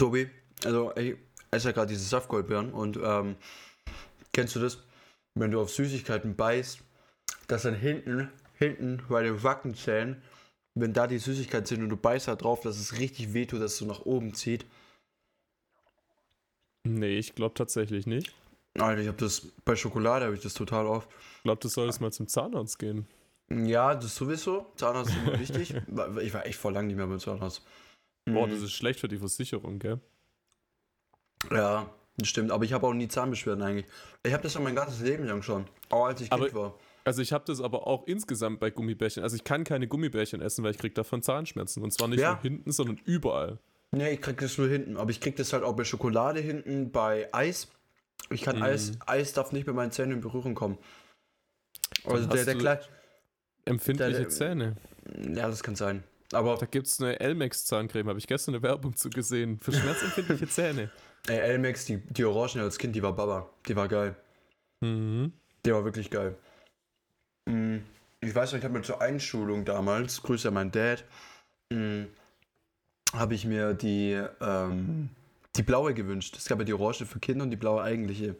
Tobi, also ich esse ja gerade diese Saftgoldbeeren und ähm, kennst du das? Wenn du auf Süßigkeiten beißt, dass dann hinten, hinten bei den Wackenzähnen, wenn da die Süßigkeiten sind und du beißt da drauf, dass es richtig wehtut, dass es so nach oben zieht. Nee, ich glaube tatsächlich nicht. Alter, ich habe das bei Schokolade habe ich das total oft. Ich glaube, du solltest mal zum Zahnarzt gehen. Ja, das sowieso. Zahnarzt ist immer wichtig. Ich war echt vor lang nicht mehr beim Zahnarzt. Boah, Mhm. das ist schlecht für die Versicherung, gell? Ja, das stimmt. Aber ich habe auch nie Zahnbeschwerden eigentlich. Ich habe das schon mein ganzes Leben lang schon. Auch als ich Kind Aber- war. Also ich habe das aber auch insgesamt bei Gummibärchen. Also ich kann keine Gummibärchen essen, weil ich krieg davon Zahnschmerzen. Und zwar nicht Ja. nur hinten, sondern überall. Nee, ich krieg das nur hinten. Aber ich krieg das halt auch bei Schokolade hinten, bei Eis. Ich kann Mhm. Eis, Eis darf nicht mit meinen Zähnen in Berührung kommen. Also hast der, der du- kleine. Empfindliche Der- Zähne. Ja, das kann sein. Aber Da gibt es eine Elmex-Zahncreme, habe ich gestern eine Werbung zu gesehen. Für schmerzempfindliche Zähne. ey, Elmex, die, die Orangen als Kind, die war Baba. Die war geil. Mhm. Der war wirklich geil. Mm, Ich weiß noch, ich habe mir zur Einschulung damals, Grüße an meinen Dad, mm, habe ich mir die, ähm, die blaue gewünscht. Es gab ja die orange für Kinder und die blaue eigentliche.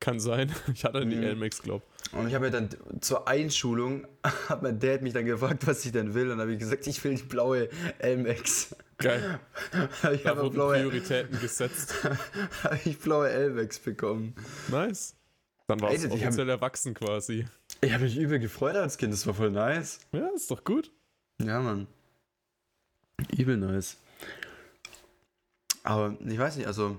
Kann sein. Ich hatte die Mhm. Elmex, glaub. Und ich habe mir dann zur Einschulung, hat mein Dad mich dann gefragt, was ich denn will. Und dann habe ich gesagt, ich will die blaue Elmex. Geil. ich Da habe wurden blaue, Prioritäten gesetzt. hab ich blaue Elmex bekommen. Nice. Dann war es offiziell erwachsen quasi. Ich habe mich übel gefreut als Kind, das war voll nice. Ja, ist doch gut. Ja, Mann. Übel nice. Aber ich weiß nicht, also.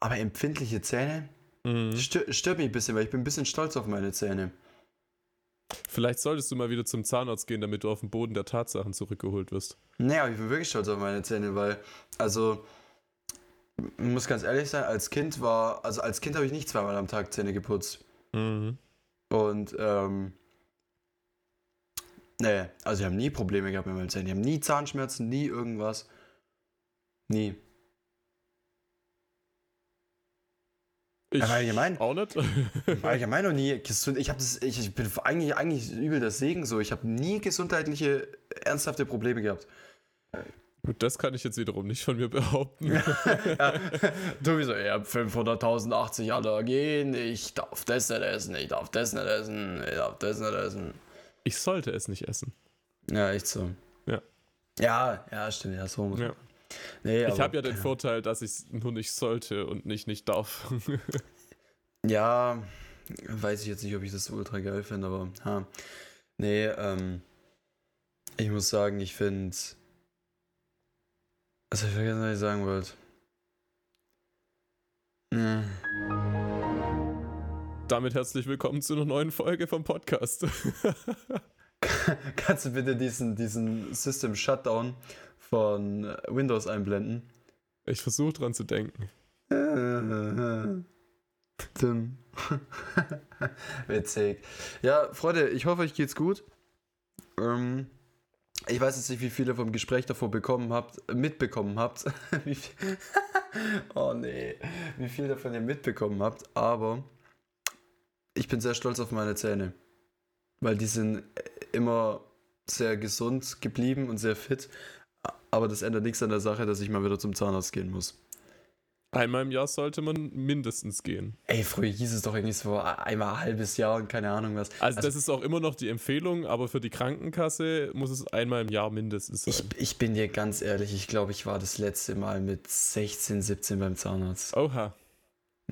Aber empfindliche Zähne Mhm. stö stört mich ein bisschen, weil ich bin ein bisschen stolz auf meine Zähne. Vielleicht solltest du mal wieder zum Zahnarzt gehen, damit du auf den Boden der Tatsachen zurückgeholt wirst. Nee, aber ich bin wirklich stolz auf meine Zähne, weil, also, ich muss ganz ehrlich sein, als Kind war, also als Kind habe ich nicht zweimal am Tag Zähne geputzt. Mhm. Und, ähm, nee, also ich habe nie Probleme gehabt mit meinen Zähnen. Ich habe nie Zahnschmerzen, nie irgendwas. Nie. Ich Aber allgemein- auch nicht. Allgemein noch nie gesund. Ich das, ich, ich bin eigentlich, eigentlich übel das Segen so. Ich habe nie gesundheitliche, ernsthafte Probleme gehabt. Gut, das kann ich jetzt wiederum nicht von mir behaupten. ja, du wie so, ich habe 500.080 Allergien, ich darf das nicht essen, ich darf das nicht essen, ich darf das nicht essen. Ich sollte es nicht essen. Ja, echt so. Ja. Ja, ja, stimmt, ja, so muss Ja. Nee, Ich habe ja den Vorteil, dass ich es nur nicht sollte und nicht nicht darf. Ja, weiß ich jetzt nicht, ob ich das so ultra geil finde, aber ha. Nee, ähm, ich muss sagen, ich finde. Also, ich vergessen, was ich sagen wollte. Hm. Damit herzlich willkommen zu einer neuen Folge vom Podcast. Kannst du bitte diesen, diesen System Shutdown von Windows einblenden? Ich versuche dran zu denken. Tim. Witzig. Ja, Freunde, ich hoffe, euch geht's gut. Ähm, ich weiß jetzt nicht, wie viele vom Gespräch davor bekommen habt, mitbekommen habt. wie viel, oh nee, wie viel davon ihr mitbekommen habt, aber ich bin sehr stolz auf meine Zähne. Weil die sind immer sehr gesund geblieben und sehr fit. Aber das ändert nichts an der Sache, dass ich mal wieder zum Zahnarzt gehen muss. Einmal im Jahr sollte man mindestens gehen. Ey, früher hieß es doch irgendwie so einmal ein halbes Jahr und keine Ahnung was. Also, das ist auch immer noch die Empfehlung, aber für die Krankenkasse muss es einmal im Jahr mindestens ich, sein. ich bin dir ganz ehrlich, ich glaube, ich war das letzte Mal mit 16, 17 beim Zahnarzt. Oha.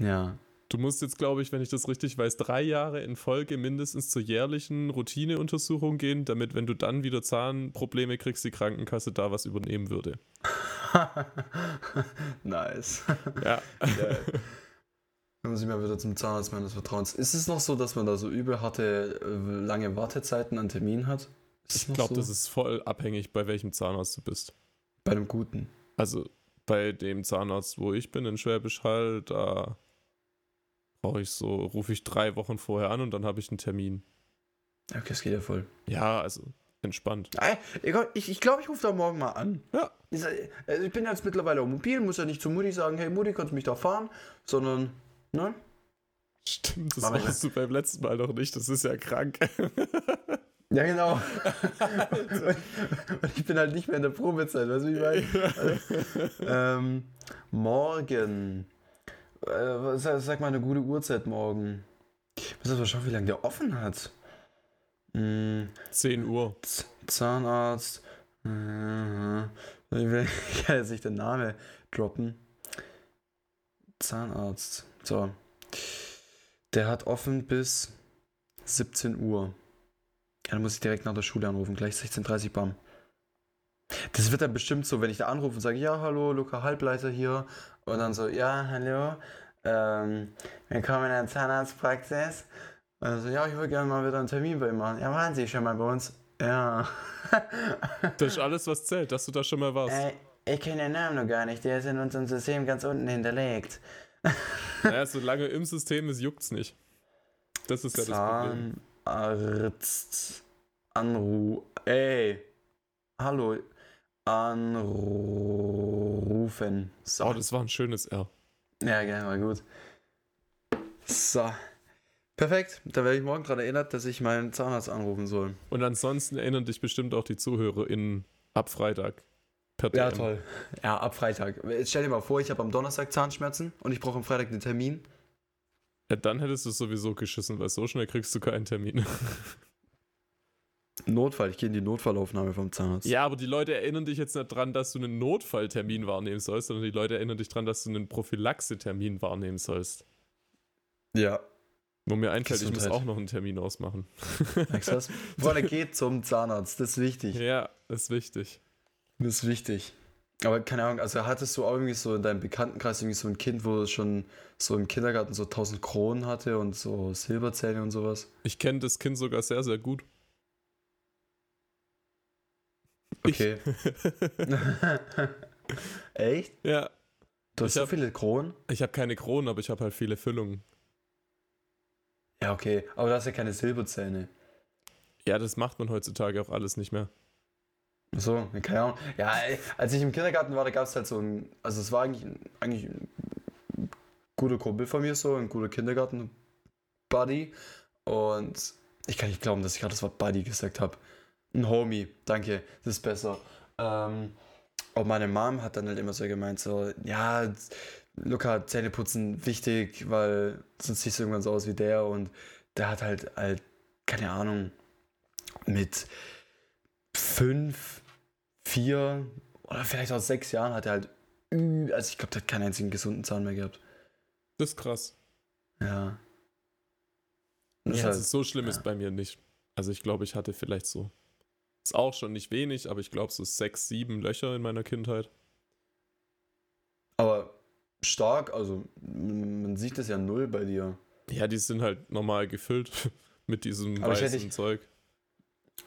Ja. Du musst jetzt, glaube ich, wenn ich das richtig weiß, drei Jahre in Folge mindestens zur jährlichen Routineuntersuchung gehen, damit, wenn du dann wieder Zahnprobleme kriegst, die Krankenkasse da was übernehmen würde. nice. Ja. Geil. Dann muss ich mal wieder zum Zahnarzt meines Vertrauens. Ist es noch so, dass man da so übel hatte, äh, lange Wartezeiten an Termin hat? Ist Ich glaube, so? das ist voll abhängig, bei welchem Zahnarzt du bist. bei einem guten. Also bei dem Zahnarzt, wo ich bin, in Schwäbisch Hall, da brauche ich so, rufe ich drei Wochen vorher an und dann habe ich einen Termin. Okay, es geht ja voll. Ja, also entspannt. Ich ich, glaube, ich rufe da morgen mal an. Ja. Ich, äh, ich bin jetzt mittlerweile auch mobil, muss ja nicht zu Mutti sagen, hey Mutti, kannst du mich da fahren? Sondern, ne? Stimmt, das warst du beim letzten Mal noch nicht. Das ist ja krank. Ja, genau. und ich bin halt nicht mehr in der Probezeit, weißt du, wie ich meine? ähm, morgen. Äh, sag, sag, mal eine gute Uhrzeit morgen. Ich muss aber schauen, wie lange der offen hat. Hm, 10 Uhr. Z Zahnarzt. Äh, ich will jetzt nicht den Namen droppen. Zahnarzt. So. Der hat offen bis 17 Uhr. Ja, dann muss ich direkt nach der Schule anrufen, gleich 16.30 Uhr, bam. Das wird dann bestimmt so, wenn ich da anrufe und sage, ja, hallo, Luca Halbleiter hier. Und dann so, ja, hallo, ähm, willkommen in der Zahnarztpraxis. Und dann so, ja, ich würde gerne mal wieder einen Termin bei ihm machen. Ja, waren Sie schon mal bei uns? Ja. das ist alles, was zählt, dass du da schon mal warst. Äh, ich kenne den Namen noch gar nicht, der ist in unserem System ganz unten hinterlegt. naja, solange im System ist, juckt's nicht. Das ist ja das Problem. Arzt Anruf. Ey. Hallo. Anrufen. So. Oh, das war ein schönes R. Ja, gerne, war gut. So. Perfekt. Da werde ich morgen daran erinnert, dass ich meinen Zahnarzt anrufen soll. Und ansonsten erinnern dich bestimmt auch die ZuhörerInnen ab Freitag. Per DM. Ja, toll. Ja, ab Freitag. Jetzt stell dir mal vor, ich habe am Donnerstag Zahnschmerzen und ich brauche am Freitag einen Termin. Ja, dann hättest du es sowieso geschissen, weil so schnell kriegst du keinen Termin. Notfall, ich gehe in die Notfallaufnahme vom Zahnarzt. Ja, aber die Leute erinnern dich jetzt nicht dran, dass du einen Notfalltermin wahrnehmen sollst, sondern die Leute erinnern dich dran, dass du einen Prophylaxe-Termin wahrnehmen sollst. Ja. Wo mir einfällt, ich muss auch noch einen Termin ausmachen. Merkst Freunde, geht zum Zahnarzt, das ist wichtig. Ja, das ist wichtig. Das ist wichtig. Aber keine Ahnung, also hattest du auch irgendwie so in deinem Bekanntenkreis irgendwie so ein Kind, wo schon so im Kindergarten so 1000 Kronen hatte und so Silberzähne und sowas? Ich kenne das Kind sogar sehr, sehr gut. Okay. Echt? Ja. Du hast ich so hab, viele Kronen? Ich habe keine Kronen, aber ich habe halt viele Füllungen. Ja, okay. Aber du hast ja keine Silberzähne. Ja, das macht man heutzutage auch alles nicht mehr. So, keine Ahnung. Ja, als ich im Kindergarten war, da gab es halt so ein, also es war eigentlich, eigentlich ein guter Kumpel von mir, so ein guter Kindergarten-Buddy. Und ich kann nicht glauben, dass ich gerade das Wort Buddy gesagt habe. Ein Homie, danke, das ist besser. Ähm, und meine Mom hat dann halt immer so gemeint, so, ja, Luca, Zähneputzen wichtig, weil sonst siehst du irgendwann so aus wie der und der hat halt, halt keine Ahnung, mit fünf, vier oder vielleicht auch sechs Jahren hat er halt, also ich glaube, der hat keinen einzigen gesunden Zahn mehr gehabt. Das ist krass. Ja. Das ja, halt, also so schlimm ja. ist bei mir nicht. Also ich glaube, ich hatte vielleicht so, ist auch schon nicht wenig, aber ich glaube so sechs, sieben Löcher in meiner Kindheit. Aber stark, also man sieht das ja null bei dir. Ja, die sind halt normal gefüllt mit diesem aber weißen ich, Zeug.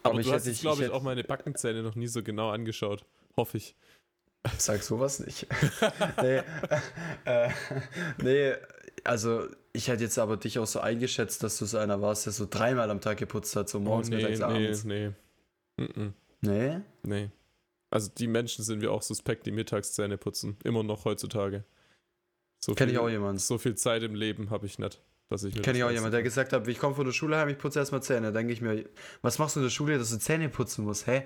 Aber, aber du hast, glaube ich, ich auch meine Backenzähne noch nie so genau angeschaut. Hoffe ich. Sag sowas nicht. nee, äh, nee, also ich hätte jetzt aber dich auch so eingeschätzt, dass du so einer warst, der so dreimal am Tag geputzt hat, so morgens, oh, nee, mittags, abends. Nee, nee. Nee? Nee. Also die Menschen sind wir auch suspekt, die Mittagszähne putzen. Immer noch heutzutage. So Kenn ich auch jemanden. So viel Zeit im Leben habe ich nicht. Dass ich Kenne ich auch jemanden, der gesagt hat, ich komme von der Schule heim, ich putze erstmal Zähne. Denke ich mir, was machst du in der Schule, dass du Zähne putzen musst, hä?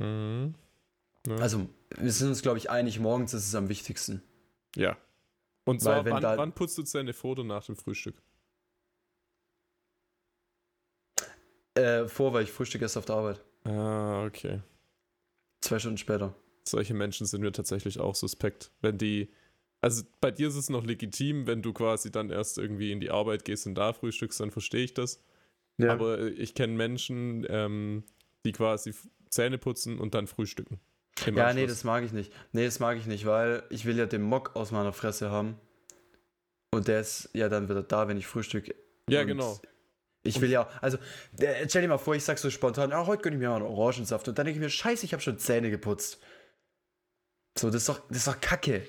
Mhm. Ja. Also, wir sind uns, glaube ich, einig, morgens ist es am wichtigsten. Ja. Und zwar, wann, wann, putzt du Zähne vor oder nach dem Frühstück? Äh, vor, weil ich frühstück erst auf der Arbeit. Ah, okay. Zwei Stunden später. Solche Menschen sind mir tatsächlich auch suspekt. Wenn die also bei dir ist es noch legitim, wenn du quasi dann erst irgendwie in die Arbeit gehst und da frühstückst, dann verstehe ich das. Ja. Aber ich kenne Menschen, ähm, die quasi Zähne putzen und dann frühstücken. Ja, Anschluss. nee, das mag ich nicht. Nee, das mag ich nicht, weil ich will ja den Mock aus meiner Fresse haben. Und der ist ja dann wieder da, wenn ich frühstücke. Ja, genau. Ich will ja, also stell dir mal vor, ich sag so spontan, ah, heute gönne ich mir mal einen Orangensaft. Und dann denke ich mir, scheiße, ich habe schon Zähne geputzt. So, das ist doch, das ist doch Kacke.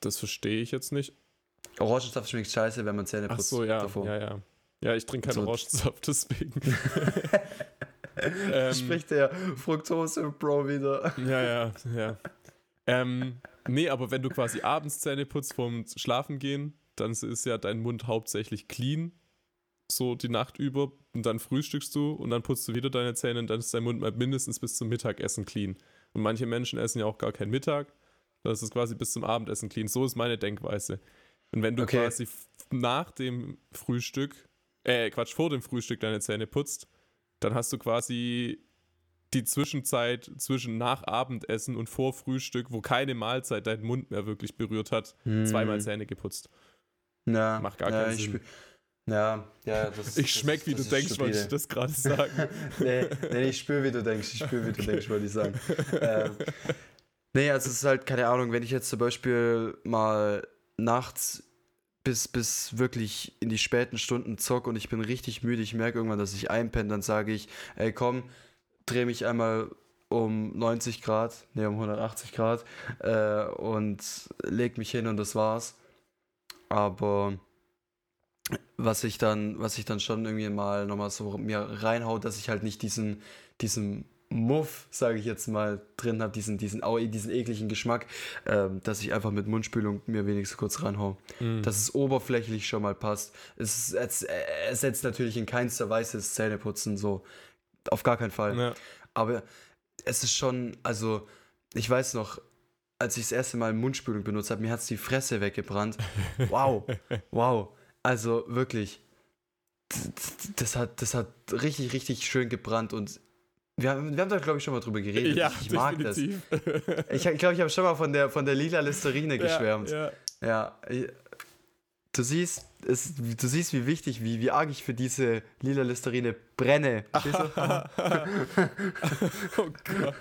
Das verstehe ich jetzt nicht. Orangensaft schmeckt scheiße, wenn man Zähne putzt. Ach so, ja, davor. ja, ja. Ja, ich trinke keinen so. Orangensaft, deswegen. ähm, Spricht der Fructose-Bro wieder. ja, ja, ja. Ähm, nee, aber wenn du quasi abends Zähne putzt vorm Schlafen gehen, dann ist ja dein Mund hauptsächlich clean. So die Nacht über und dann frühstückst du und dann putzt du wieder deine Zähne und dann ist dein Mund mal mindestens bis zum Mittagessen clean. Und manche Menschen essen ja auch gar keinen Mittag. Das ist quasi bis zum Abendessen clean. So ist meine Denkweise. Und wenn du okay. quasi nach dem Frühstück, äh, Quatsch, vor dem Frühstück deine Zähne putzt, dann hast du quasi die Zwischenzeit zwischen nach Abendessen und vor Frühstück, wo keine Mahlzeit deinen Mund mehr wirklich berührt hat, hm. zweimal Zähne geputzt. Ja. Macht gar ja, keinen Sinn. Ja, ja, das Ich schmeck, wie das du denkst, wollte ich das gerade sagen. nee, nee, ich spüre, wie du denkst. Ich spüre, wie du denkst, wollte ich sagen. ähm, nee, also es ist halt, keine Ahnung, wenn ich jetzt zum Beispiel mal nachts bis, bis wirklich in die späten Stunden zock und ich bin richtig müde, ich merke irgendwann, dass ich einpenne, dann sage ich, ey komm, dreh mich einmal um 90 Grad, nee, um 180 Grad äh, und leg mich hin und das war's. Aber was ich dann, was ich dann schon irgendwie mal nochmal so mir reinhaut, dass ich halt nicht diesen, diesen Muff, sage ich jetzt mal, drin habe, diesen, diesen, diesen ekligen Geschmack, ähm, dass ich einfach mit Mundspülung mir wenigstens kurz reinhau. Mm. Dass es oberflächlich schon mal passt. Es, es ersetzt natürlich in keinster Weise das Zähneputzen, so. Auf gar keinen Fall. Ja. Aber es ist schon, also, ich weiß noch, als ich das erste Mal Mundspülung benutzt habe, mir hat es die Fresse weggebrannt. Wow, wow. Also wirklich, das hat, das hat richtig, richtig schön gebrannt und wir haben, wir haben da, glaube ich, schon mal drüber geredet. Ja, ich, mag das. Ich glaube, ich, glaub, ich habe schon mal von der, von der lila Listerine geschwärmt. Ja, ja. ja du, siehst, es, du siehst, wie wichtig, wie, wie arg ich für diese lila Listerine brenne. oh Gott.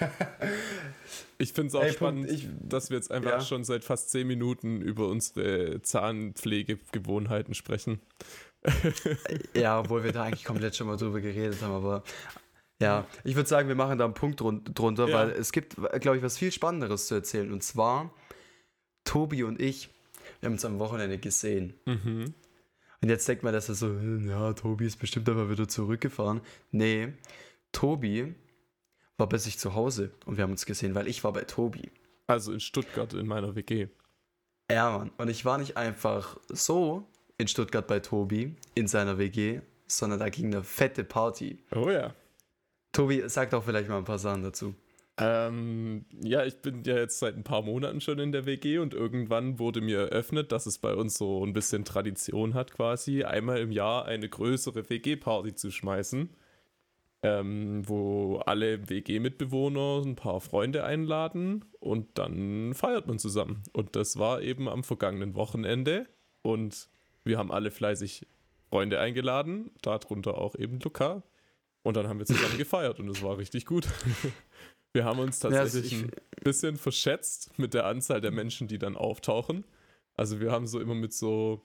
Ich finde es auch Ey, spannend, ich, dass wir jetzt einfach ja. schon seit fast zehn Minuten über unsere Zahnpflegegewohnheiten sprechen. ja, obwohl wir da eigentlich komplett schon mal drüber geredet haben, aber ja, ich würde sagen, wir machen da einen Punkt drunter, ja. weil es gibt, glaube ich, was viel Spannenderes zu erzählen. Und zwar, Tobi und ich, wir haben uns am Wochenende gesehen. Mhm. Und jetzt denkt man, dass er so, hm, ja, Tobi ist bestimmt aber wieder zurückgefahren. Nee, Tobi war bei sich zu Hause und wir haben uns gesehen, weil ich war bei Tobi. Also in Stuttgart in meiner WG. Ja, Mann. Und ich war nicht einfach so in Stuttgart bei Tobi in seiner WG, sondern da ging eine fette Party. Oh ja. Tobi, sag doch vielleicht mal ein paar Sachen dazu. Ähm, ja, ich bin ja jetzt seit ein paar Monaten schon in der WG und irgendwann wurde mir eröffnet, dass es bei uns so ein bisschen Tradition hat, quasi einmal im Jahr eine größere WG-Party zu schmeißen ähm, wo alle WG-Mitbewohner ein paar Freunde einladen und dann feiert man zusammen. Und das war eben am vergangenen Wochenende und wir haben alle fleißig Freunde eingeladen, darunter auch eben Luca. Und dann haben wir zusammen gefeiert und es war richtig gut. Wir haben uns tatsächlich ein bisschen verschätzt mit der Anzahl der Menschen, die dann auftauchen. Also wir haben so immer mit so,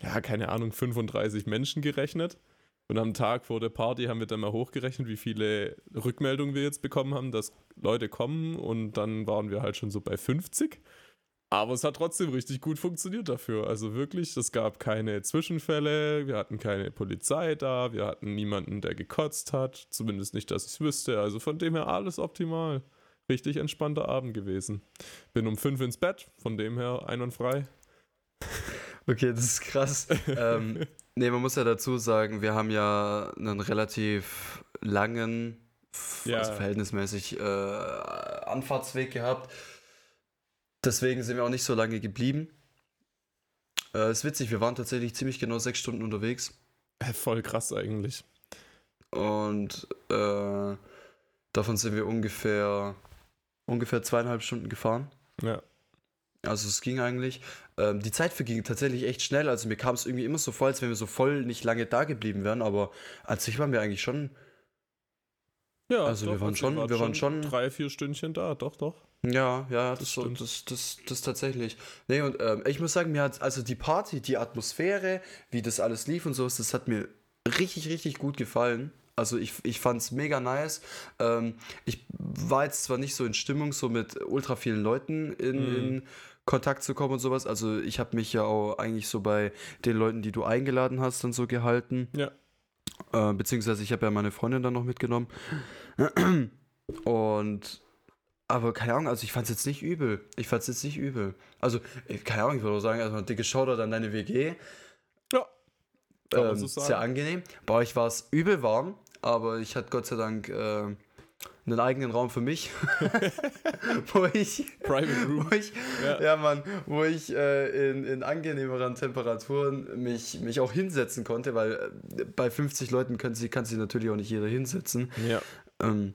ja, keine Ahnung, 35 Menschen gerechnet. Und am Tag vor der Party haben wir dann mal hochgerechnet, wie viele Rückmeldungen wir jetzt bekommen haben, dass Leute kommen. Und dann waren wir halt schon so bei 50. Aber es hat trotzdem richtig gut funktioniert dafür. Also wirklich, es gab keine Zwischenfälle, wir hatten keine Polizei da, wir hatten niemanden, der gekotzt hat. Zumindest nicht, dass ich es wüsste. Also von dem her alles optimal. Richtig entspannter Abend gewesen. Bin um fünf ins Bett, von dem her ein und frei. Okay, das ist krass. ähm, nee, man muss ja dazu sagen, wir haben ja einen relativ langen, ja. also verhältnismäßig äh, Anfahrtsweg gehabt. Deswegen sind wir auch nicht so lange geblieben. Äh, ist witzig, wir waren tatsächlich ziemlich genau sechs Stunden unterwegs. Voll krass eigentlich. Und äh, davon sind wir ungefähr ungefähr zweieinhalb Stunden gefahren. Ja. Also es ging eigentlich. Ähm, die Zeit verging tatsächlich echt schnell. Also mir kam es irgendwie immer so vor, als wenn wir so voll nicht lange da geblieben wären. Aber als sich waren wir eigentlich schon. Ja, also doch, wir waren schon, wir waren schon drei, vier Stündchen da. Doch, doch. Ja, ja, das, das, das, das, das, tatsächlich. Nee, und ähm, ich muss sagen, mir hat also die Party, die Atmosphäre, wie das alles lief und so, das hat mir richtig, richtig gut gefallen. Also ich, ich fand es mega nice. Ähm, ich war jetzt zwar nicht so in Stimmung, so mit ultra vielen Leuten in, mm. in Kontakt zu kommen und sowas. Also ich habe mich ja auch eigentlich so bei den Leuten, die du eingeladen hast, dann so gehalten. Ja. Äh, beziehungsweise ich habe ja meine Freundin dann noch mitgenommen. Und aber keine Ahnung, also ich fand es jetzt nicht übel. Ich fand es jetzt nicht übel. Also, keine Ahnung, ich würde auch sagen, erstmal dicke Shoutout an deine WG. Ja. Ähm, sehr angenehm. Bei euch war es übel warm, aber ich hatte Gott sei Dank äh, einen eigenen Raum für mich, wo ich, Private Room. Wo ich, ja. ja Mann, wo ich äh, in, in angenehmeren Temperaturen mich, mich auch hinsetzen konnte, weil äh, bei 50 Leuten kann sich, kann sich natürlich auch nicht jeder hinsetzen. Ja. Ähm,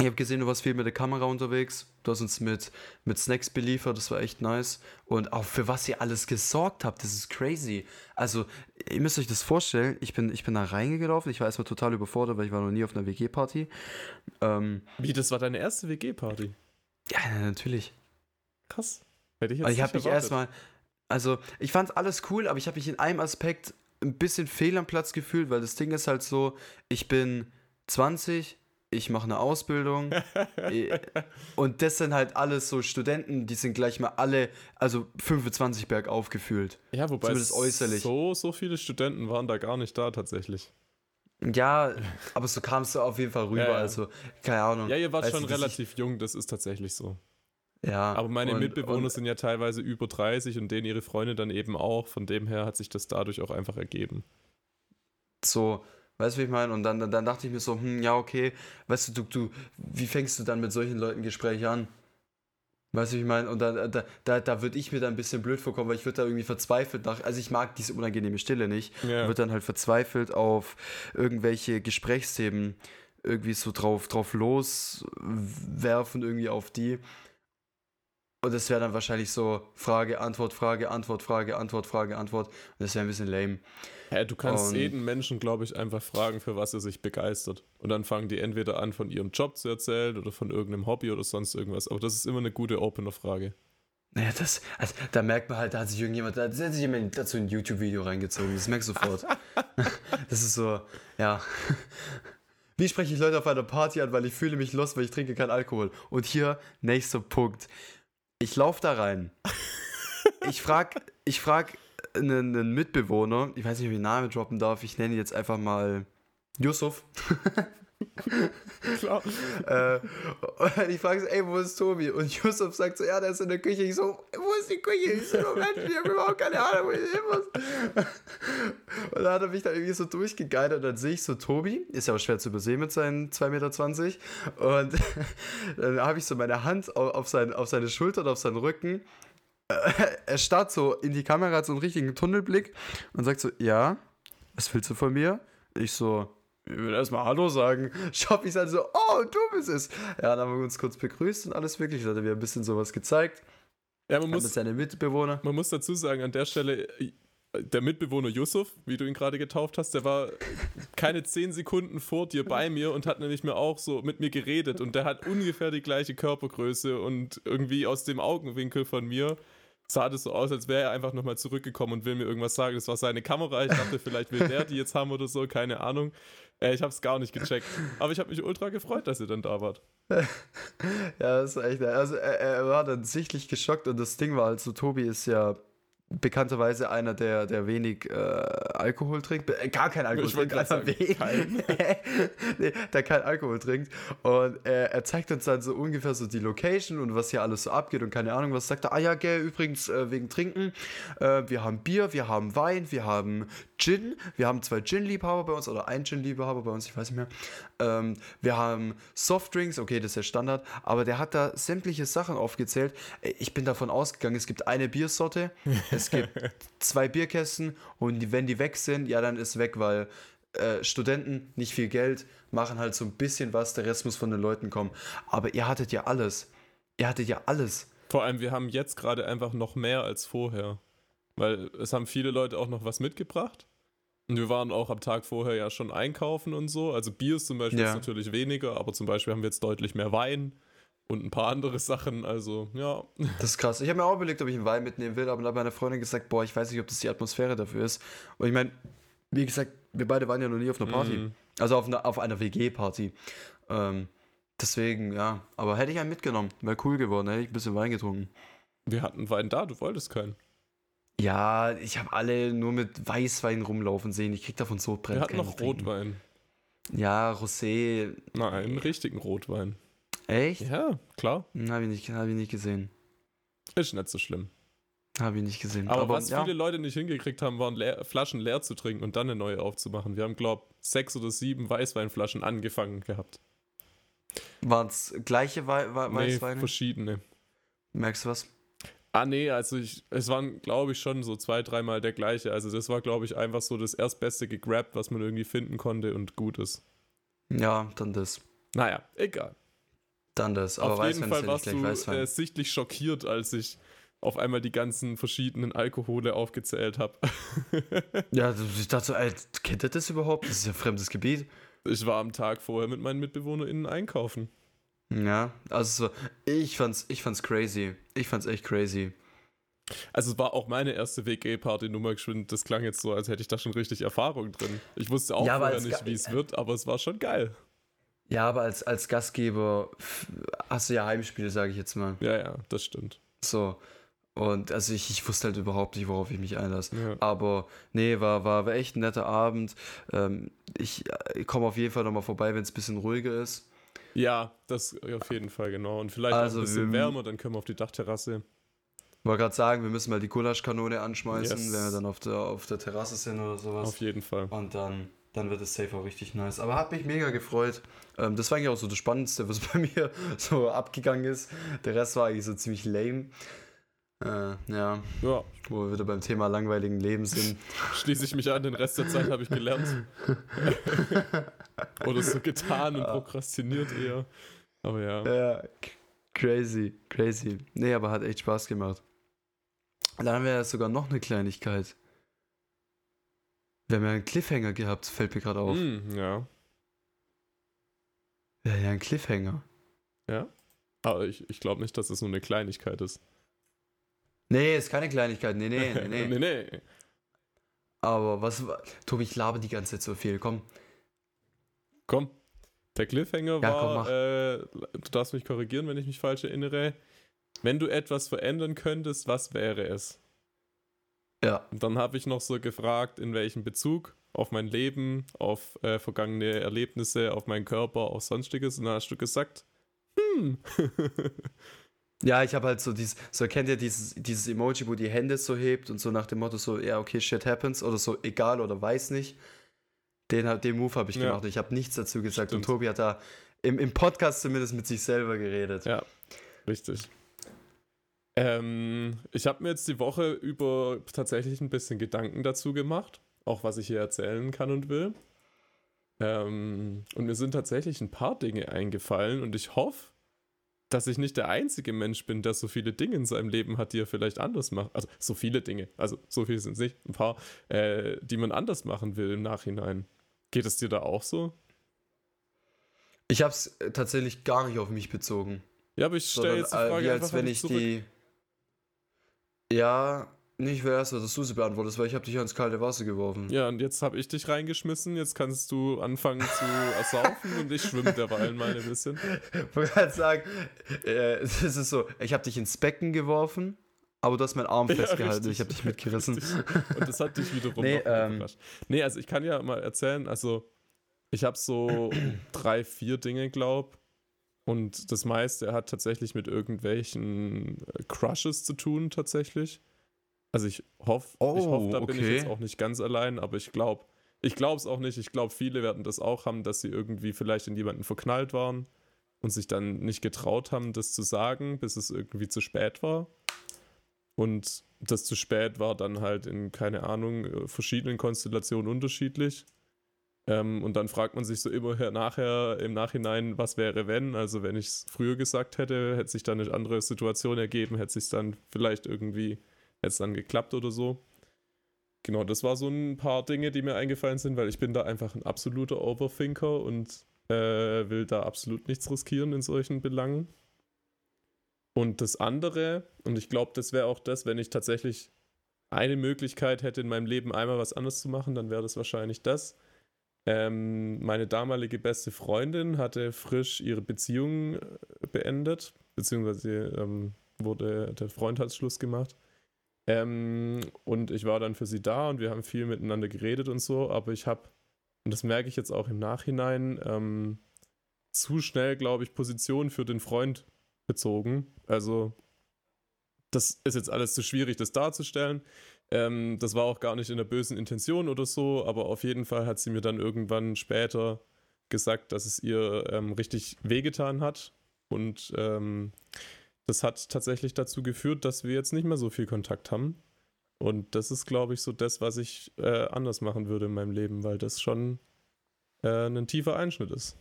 ich habe gesehen, du warst viel mit der Kamera unterwegs. Du hast uns mit, mit Snacks beliefert, das war echt nice. Und auch für was ihr alles gesorgt habt, das ist crazy. Also, ihr müsst euch das vorstellen, ich bin, ich bin da reingelaufen, ich war erstmal total überfordert, weil ich war noch nie auf einer WG-Party. Ähm, Wie, das war deine erste WG-Party? Ja, natürlich. Krass. Hätte ich jetzt also ich habe mich erstmal, also ich fand alles cool, aber ich habe mich in einem Aspekt ein bisschen fehl am Platz gefühlt, weil das Ding ist halt so, ich bin 20, ich mache eine Ausbildung. und das sind halt alles so Studenten, die sind gleich mal alle, also 25 bergauf gefühlt. Ja, wobei Zumindest äußerlich. So, so viele Studenten waren da gar nicht da tatsächlich. Ja, aber so kamst du auf jeden Fall rüber, ja, ja. also keine Ahnung. Ja, ihr wart schon relativ jung, das ist tatsächlich so. Ja. Aber meine und, Mitbewohner und, sind ja teilweise über 30 und denen ihre Freunde dann eben auch. Von dem her hat sich das dadurch auch einfach ergeben. So, Weißt du, wie ich meine? Und dann, dann, dachte ich mir so, hm, ja, okay, weißt du, du, du, wie fängst du dann mit solchen Leuten Gespräche an? Weißt du, wie ich meine? Und da, da, da, da würde ich mir dann ein bisschen blöd vorkommen, weil ich würde da irgendwie verzweifelt nach, also ich mag diese unangenehme Stille nicht, ja. würde dann halt verzweifelt auf irgendwelche Gesprächsthemen irgendwie so drauf, drauf loswerfen, irgendwie auf die. Und das wäre dann wahrscheinlich so Frage, Antwort, Frage, Antwort, Frage, Antwort, Frage, Antwort. Und das wäre ein bisschen lame. Ja, du kannst und jeden Menschen, glaube ich, einfach fragen, für was er sich begeistert. Und dann fangen die entweder an, von ihrem Job zu erzählen oder von irgendeinem Hobby oder sonst irgendwas. Aber das ist immer eine gute Opener-Frage. Naja, das, also, da merkt man halt, da hat sich irgendjemand, da hat sich jemand dazu ein YouTube-Video reingezogen. Das merkst du sofort. das ist so, ja. Wie spreche ich Leute auf einer Party an, weil ich fühle mich los, weil ich trinke keinen Alkohol? Und hier, nächster Punkt. Ich laufe da rein. Ich frag, ich frag einen, einen, Mitbewohner, ich weiß nicht, ob ich den Namen droppen darf, ich nenne ihn jetzt einfach mal Yusuf. Klar. äh, und ich frage so, ey, wo ist Tobi? Und Yusuf sagt so, ja, der ist in der Küche. Ich so, wo ist die Küche? Ich so, Moment, ich habe überhaupt keine Ahnung, wo ich hin muss. und dann hat er mich da irgendwie so durchgeguidet und dann sehe ich so Tobi, ist ja auch schwer zu übersehen mit seinen 2,20 Meter. Und dann habe ich so meine Hand auf, sein, auf seine Schulter und auf seinen Rücken er starrt so in die Kamera, hat so einen richtigen Tunnelblick und sagt so, ja, was willst du von mir? Ich so, ich will erstmal Hallo sagen. Schaff ich dann so, oh, du bist es. Ja, dann haben wir uns kurz begrüßt und alles wirklich. Da hat er mir ein bisschen sowas gezeigt. Ja, man muss, seine Mitbewohner. Man muss dazu sagen, an der Stelle, der Mitbewohner Yusuf, wie du ihn gerade getauft hast, der war keine zehn Sekunden vor dir bei mir und hat nämlich mir auch so mit mir geredet und der hat ungefähr die gleiche Körpergröße und irgendwie aus dem Augenwinkel von mir sah das so aus, als wäre er einfach nochmal zurückgekommen und will mir irgendwas sagen. Das war seine Kamera. Ich dachte, vielleicht will der die jetzt haben oder so, keine Ahnung. Äh, ich habe es gar nicht gecheckt. Aber ich habe mich ultra gefreut, dass ihr dann da wart. ja, das ist echt. Also, er, er war dann sichtlich geschockt und das Ding war halt so: Tobi ist ja bekannterweise einer, der, der wenig äh, Alkohol trinkt. Äh, gar kein Alkohol trinkt, einfach wenig. nee, der kein Alkohol trinkt. Und äh, er zeigt uns dann so ungefähr so die Location und was hier alles so abgeht und keine Ahnung, was sagt er. Ah ja, gell, übrigens äh, wegen Trinken. Äh, wir haben Bier, wir haben Wein, wir haben Gin. Wir haben zwei Gin-Liebhaber bei uns oder ein Gin-Liebhaber bei uns, ich weiß nicht mehr. Ähm, wir haben Softdrinks, okay, das ist der Standard. Aber der hat da sämtliche Sachen aufgezählt. Äh, ich bin davon ausgegangen, es gibt eine Biersorte. es gibt zwei Bierkästen und wenn die weg sind, ja, dann ist weg, weil äh, Studenten nicht viel Geld machen halt so ein bisschen was, der Rest muss von den Leuten kommen. Aber ihr hattet ja alles. Ihr hattet ja alles. Vor allem, wir haben jetzt gerade einfach noch mehr als vorher. Weil es haben viele Leute auch noch was mitgebracht. Und wir waren auch am Tag vorher ja schon einkaufen und so. Also Bier ist zum Beispiel ja. ist natürlich weniger, aber zum Beispiel haben wir jetzt deutlich mehr Wein und ein paar andere Sachen. Also, ja. Das ist krass. Ich habe mir auch überlegt, ob ich einen Wein mitnehmen will, aber dann hat meine Freundin gesagt, boah, ich weiß nicht, ob das die Atmosphäre dafür ist. Und ich meine, wie gesagt, wir beide waren ja noch nie auf einer Party. Mm. Also auf einer, auf einer WG-Party. Ähm, deswegen, ja. Aber hätte ich einen mitgenommen, wäre cool geworden, hätte ich ein bisschen Wein getrunken. Wir hatten Wein da, du wolltest keinen. Ja, ich habe alle nur mit Weißwein rumlaufen sehen. Ich krieg davon so brennt. Wir hatten noch Rotwein. Ja, Rosé. Nein, einen richtigen Rotwein. Echt? Ja, klar. Hm, habe ich, nicht, hab ich nicht gesehen. Ist nicht so schlimm. Habe ich nicht gesehen. Aber, Aber was ja. viele Leute nicht hingekriegt haben, waren leer, Flaschen leer zu trinken und dann eine neue aufzumachen. Wir haben, glaube ich, sechs oder sieben Weißweinflaschen angefangen gehabt. Waren es gleiche Wei Wei nee, Weißweine? verschiedene. Merkst du was? Ah, nee, also ich, es waren, glaube ich, schon so zwei, dreimal der gleiche. Also das war, glaube ich, einfach so das erstbeste gegrabt, was man irgendwie finden konnte und gut ist. Ja, dann das. Naja, egal. Dann das. Aber auf jeden Fall warst du äh, sichtlich schockiert, als ich auf einmal die ganzen verschiedenen Alkohole aufgezählt habe. ja, ich dachte so, ey, kennt ihr das überhaupt? Das ist ja fremdes Gebiet. Ich war am Tag vorher mit meinen MitbewohnerInnen einkaufen. Ja, also ich fand's, ich fand's crazy. Ich fand's echt crazy. Also es war auch meine erste WG-Party-Nummer geschwind. Das klang jetzt so, als hätte ich da schon richtig Erfahrung drin. Ich wusste auch ja, vorher nicht, wie es wird, aber es war schon geil. Ja, aber als, als Gastgeber hast du ja Heimspiele, sage ich jetzt mal. Ja, ja, das stimmt. So. Und also ich, ich wusste halt überhaupt nicht, worauf ich mich einlasse. Ja. Aber nee, war, war, war echt ein netter Abend. Ähm, ich, ich komme auf jeden Fall nochmal vorbei, wenn es ein bisschen ruhiger ist. Ja, das auf jeden Fall, genau. Und vielleicht also auch ein bisschen wir, wärmer, dann können wir auf die Dachterrasse. Wollte gerade sagen, wir müssen mal die Gulaschkanone anschmeißen, yes. wenn wir dann auf der, auf der Terrasse sind oder sowas. Auf jeden Fall. Und dann, dann wird es safe auch richtig nice. Aber hat mich mega gefreut. Ähm, das war eigentlich auch so das Spannendste, was bei mir so abgegangen ist. Der Rest war eigentlich so ziemlich lame. Äh, ja. ja. Wo wir wieder beim Thema langweiligen Leben sind. Schließe ich mich an, den Rest der Zeit habe ich gelernt. Oder so getan und prokrastiniert eher. Aber ja. Ja, crazy, crazy. Nee, aber hat echt Spaß gemacht. Dann haben wir ja sogar noch eine Kleinigkeit. Wir haben ja einen Cliffhanger gehabt, fällt mir gerade auf. Mm, ja. Ja, ja, ein Cliffhanger. Ja? Aber ich, ich glaube nicht, dass es nur eine Kleinigkeit ist. Nee, ist keine Kleinigkeit. Nee, nee, nee, nee. nee, nee. Aber was. Tobi, ich labe die ganze Zeit so viel. Komm. Komm. Der Cliffhanger ja, war. Äh, du darfst mich korrigieren, wenn ich mich falsch erinnere. Wenn du etwas verändern könntest, was wäre es? Ja. Und dann habe ich noch so gefragt, in welchem Bezug auf mein Leben, auf äh, vergangene Erlebnisse, auf meinen Körper, auf sonstiges. Und dann hast du gesagt, hm. Ja, ich habe halt so dieses, so kennt ihr dieses, dieses Emoji, wo die Hände so hebt und so nach dem Motto so, ja, okay, shit happens oder so, egal oder weiß nicht. Den, den Move habe ich ja. gemacht. Ich habe nichts dazu gesagt Stimmt. und Tobi hat da im, im Podcast zumindest mit sich selber geredet. Ja, richtig. Ähm, ich habe mir jetzt die Woche über tatsächlich ein bisschen Gedanken dazu gemacht, auch was ich hier erzählen kann und will. Ähm, und mir sind tatsächlich ein paar Dinge eingefallen und ich hoffe, dass ich nicht der einzige Mensch bin, der so viele Dinge in seinem Leben hat, die er vielleicht anders macht. Also so viele Dinge, also so viele sind es nicht, ein paar, äh, die man anders machen will im Nachhinein. Geht es dir da auch so? Ich habe es äh, tatsächlich gar nicht auf mich bezogen. Ja, aber ich stelle jetzt die Frage äh, wie als wenn ich zurück. die. Ja, ich will erst, dass du sie beantwortest, weil ich habe dich ins kalte Wasser geworfen. Ja, und jetzt habe ich dich reingeschmissen. Jetzt kannst du anfangen zu ersaufen und ich schwimme derweil mal ein bisschen. Ich wollte gerade sagen, äh, es ist so, ich habe dich ins Becken geworfen, aber du hast meinen Arm festgehalten. Ja, ich habe dich mitgerissen. Richtig. Und das hat dich wiederum nee, ähm, überrascht. Nee, also ich kann ja mal erzählen, also ich habe so drei, vier Dinge, glaub. Und das meiste hat tatsächlich mit irgendwelchen Crushes zu tun, tatsächlich. Also ich hoffe, oh, ich hoffe, da okay. bin ich jetzt auch nicht ganz allein, aber ich glaube, ich glaube es auch nicht. Ich glaube, viele werden das auch haben, dass sie irgendwie vielleicht in jemanden verknallt waren und sich dann nicht getraut haben, das zu sagen, bis es irgendwie zu spät war. Und das zu spät war dann halt in, keine Ahnung, äh, verschiedenen Konstellationen unterschiedlich. Ähm, und dann fragt man sich so immer nachher, im Nachhinein, was wäre, wenn? Also, wenn ich es früher gesagt hätte, hätte sich dann eine andere Situation ergeben, hätte sich dann vielleicht irgendwie hätte dann geklappt oder so. Genau, das war so ein paar Dinge, die mir eingefallen sind, weil ich bin da einfach ein absoluter Overthinker und äh, will da absolut nichts riskieren in solchen Belangen. Und das andere, und ich glaube, das wäre auch das, wenn ich tatsächlich eine Möglichkeit hätte, in meinem Leben einmal was anderes zu machen, dann wäre das wahrscheinlich das. Ähm, meine damalige beste Freundin hatte frisch ihre Beziehung äh, beendet, beziehungsweise ähm, wurde der Freund hat Schluss gemacht. Ähm, und ich war dann für sie da und wir haben viel miteinander geredet und so, aber ich habe, und das merke ich jetzt auch im Nachhinein, ähm, zu schnell, glaube ich, Position für den Freund bezogen. Also das ist jetzt alles zu schwierig, das darzustellen. Ähm, das war auch gar nicht in der bösen Intention oder so, aber auf jeden Fall hat sie mir dann irgendwann später gesagt, dass es ihr ähm, richtig wehgetan hat. Und ähm, das hat tatsächlich dazu geführt, dass wir jetzt nicht mehr so viel Kontakt haben. Und das ist, glaube ich, so das, was ich äh, anders machen würde in meinem Leben, weil das schon äh, ein tiefer Einschnitt ist.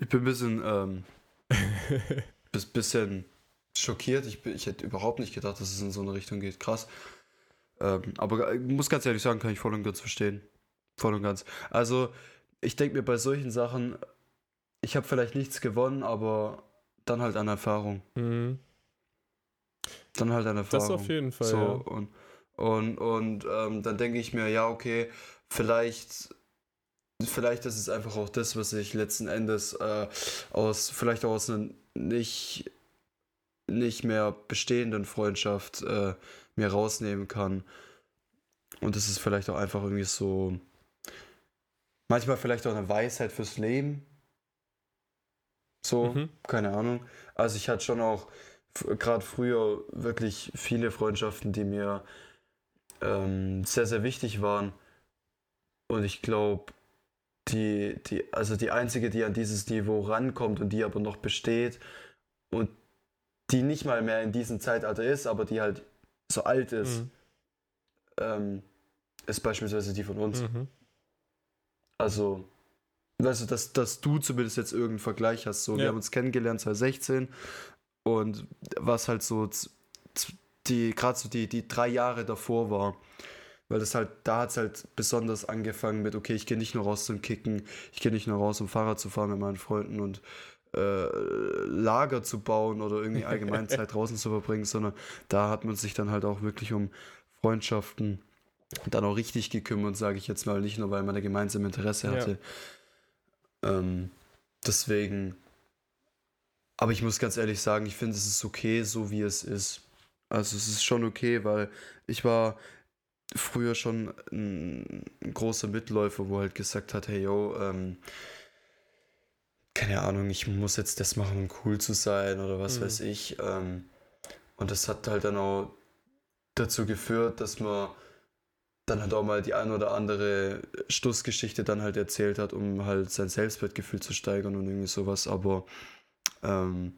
Ich bin ein bisschen, ähm, bisschen schockiert. Ich, ich hätte überhaupt nicht gedacht, dass es in so eine Richtung geht. Krass. Ähm, aber ich muss ganz ehrlich sagen, kann ich voll und ganz verstehen. Voll und ganz. Also, ich denke mir bei solchen Sachen, ich habe vielleicht nichts gewonnen, aber dann halt an Erfahrung. Mhm. Dann halt an Erfahrung. Das auf jeden Fall. So, ja. und, und, und ähm, dann denke ich mir, ja, okay, vielleicht vielleicht ist es einfach auch das, was ich letzten Endes äh, aus, vielleicht auch aus einer nicht, nicht mehr bestehenden Freundschaft äh, mir rausnehmen kann. Und es ist vielleicht auch einfach irgendwie so, manchmal vielleicht auch eine Weisheit fürs Leben. So, mhm. keine Ahnung. Also ich hatte schon auch gerade früher wirklich viele Freundschaften, die mir ähm, sehr, sehr wichtig waren. Und ich glaube, die, die, also die einzige, die an dieses Niveau rankommt und die aber noch besteht und die nicht mal mehr in diesem Zeitalter ist, aber die halt so alt ist, mhm. ähm, ist beispielsweise die von uns. Mhm. Also, weißt du, dass, dass du zumindest jetzt irgendeinen Vergleich hast. So, ja. wir haben uns kennengelernt 2016 und was halt so die, gerade so die, die drei Jahre davor war, weil das halt, da hat es halt besonders angefangen mit, okay, ich gehe nicht nur raus zum Kicken, ich gehe nicht nur raus, um Fahrrad zu fahren mit meinen Freunden und äh, Lager zu bauen oder irgendwie allgemein Zeit draußen zu verbringen, sondern da hat man sich dann halt auch wirklich um Freundschaften dann auch richtig gekümmert, sage ich jetzt mal, nicht nur, weil man da gemeinsame Interesse hatte. Ja. Ähm, deswegen, aber ich muss ganz ehrlich sagen, ich finde, es ist okay, so wie es ist. Also es ist schon okay, weil ich war früher schon ein, großer Mitläufer, wo halt gesagt hat, hey yo, ähm, keine Ahnung, ich muss jetzt das machen, um cool zu sein oder was mhm. weiß ich. Ähm, und das hat halt dann auch dazu geführt, dass man dann halt auch mal die ein oder andere Stussgeschichte dann halt erzählt hat, um halt sein Selbstwertgefühl zu steigern und irgendwie sowas. Aber ähm,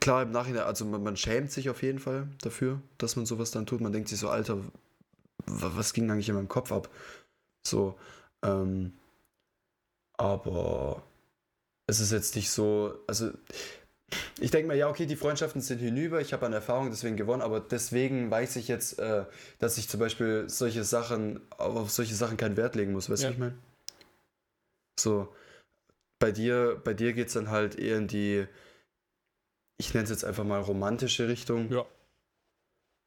klar, im Nachhinein, also man, man, schämt sich auf jeden Fall dafür, dass man sowas dann tut. Man denkt sich so, Alter, was ging eigentlich in meinem Kopf ab? So, ähm, aber es ist jetzt nicht so, also ich denke mal, ja, okay, die Freundschaften sind hinüber, ich habe an Erfahrung deswegen gewonnen, aber deswegen weiß ich jetzt, äh, dass ich zum Beispiel solche Sachen, auf solche Sachen keinen Wert legen muss, weißt du, ja. ich meine? So, bei dir, bei dir geht es dann halt eher in die, ich nenne es jetzt einfach mal romantische Richtung. Ja.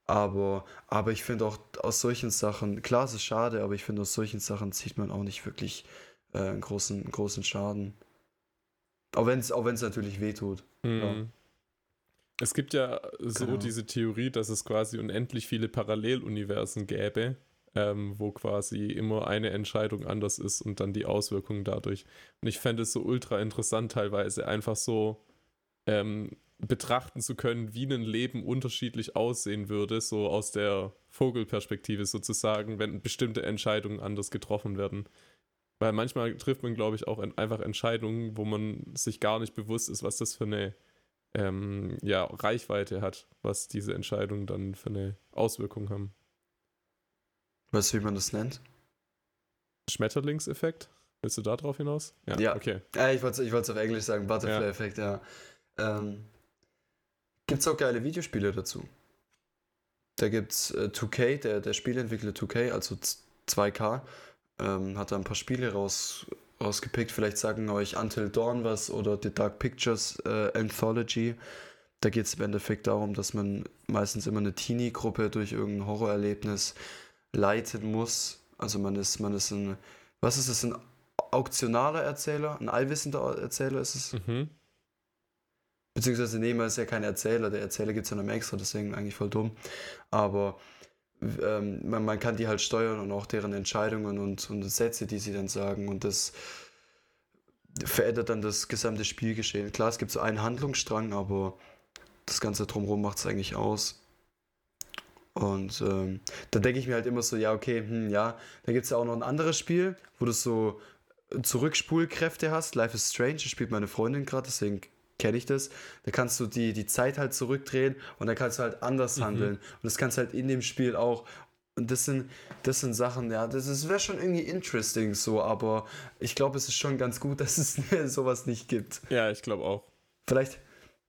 Aber, aber ich finde auch aus solchen Sachen, klar, es ist schade, aber ich finde aus solchen Sachen zieht man auch nicht wirklich äh, einen, großen, großen Schaden. Auch wenn es auch natürlich wehtut. Mhm. Ja. Es gibt ja so genau. diese Theorie, dass es quasi unendlich viele Paralleluniversen gäbe, ähm, wo quasi immer eine Entscheidung anders ist und dann die Auswirkungen dadurch. Und ich fände es so ultra interessant teilweise, einfach so ähm, betrachten zu können, wie ein Leben unterschiedlich aussehen würde, so aus der Vogelperspektive sozusagen, wenn bestimmte Entscheidungen anders getroffen werden. Weil manchmal trifft man, glaube ich, auch einfach Entscheidungen, wo man sich gar nicht bewusst ist, was das für eine ähm, ja, Reichweite hat, was diese Entscheidungen dann für eine Auswirkung haben. Weißt du, wie man das nennt? Schmetterlingseffekt? Willst du da drauf hinaus? Ja, ja. okay. Ja, ich wollte es auf Englisch sagen, Butterfly-Effekt, ja. ja. Ähm, Gibt es auch geile Videospiele dazu. Da gibt es äh, 2K, der, der Spieleentwickler 2K, also 2K, ähm, hat da ein paar Spiele raus, rausgepickt. Vielleicht sagen euch Until Dawn was oder The Dark Pictures äh, Anthology. Da geht es im Endeffekt darum, dass man meistens immer eine Teenie-Gruppe durch irgendein Horrorerlebnis leiten muss. Also man ist, man ist ein, was ist es, ein auktionaler Erzähler, ein allwissender Erzähler ist es. Mhm. Beziehungsweise, nee, man ist ja kein Erzähler. Der Erzähler gibt es ja noch extra, deswegen eigentlich voll dumm. Aber ähm, man, man kann die halt steuern und auch deren Entscheidungen und, und Sätze, die sie dann sagen. Und das verändert dann das gesamte Spielgeschehen. Klar, es gibt so einen Handlungsstrang, aber das Ganze drumherum macht es eigentlich aus. Und ähm, da denke ich mir halt immer so, ja, okay, hm, ja, da gibt es ja auch noch ein anderes Spiel, wo du so Zurückspulkräfte hast. Life is Strange, das spielt meine Freundin gerade, deswegen kenne ich das. Da kannst du die, die Zeit halt zurückdrehen und dann kannst du halt anders mhm. handeln. Und das kannst du halt in dem Spiel auch. Und das sind, das sind Sachen, ja, das, das wäre schon irgendwie interesting so, aber ich glaube, es ist schon ganz gut, dass es sowas nicht gibt. Ja, ich glaube auch. Vielleicht,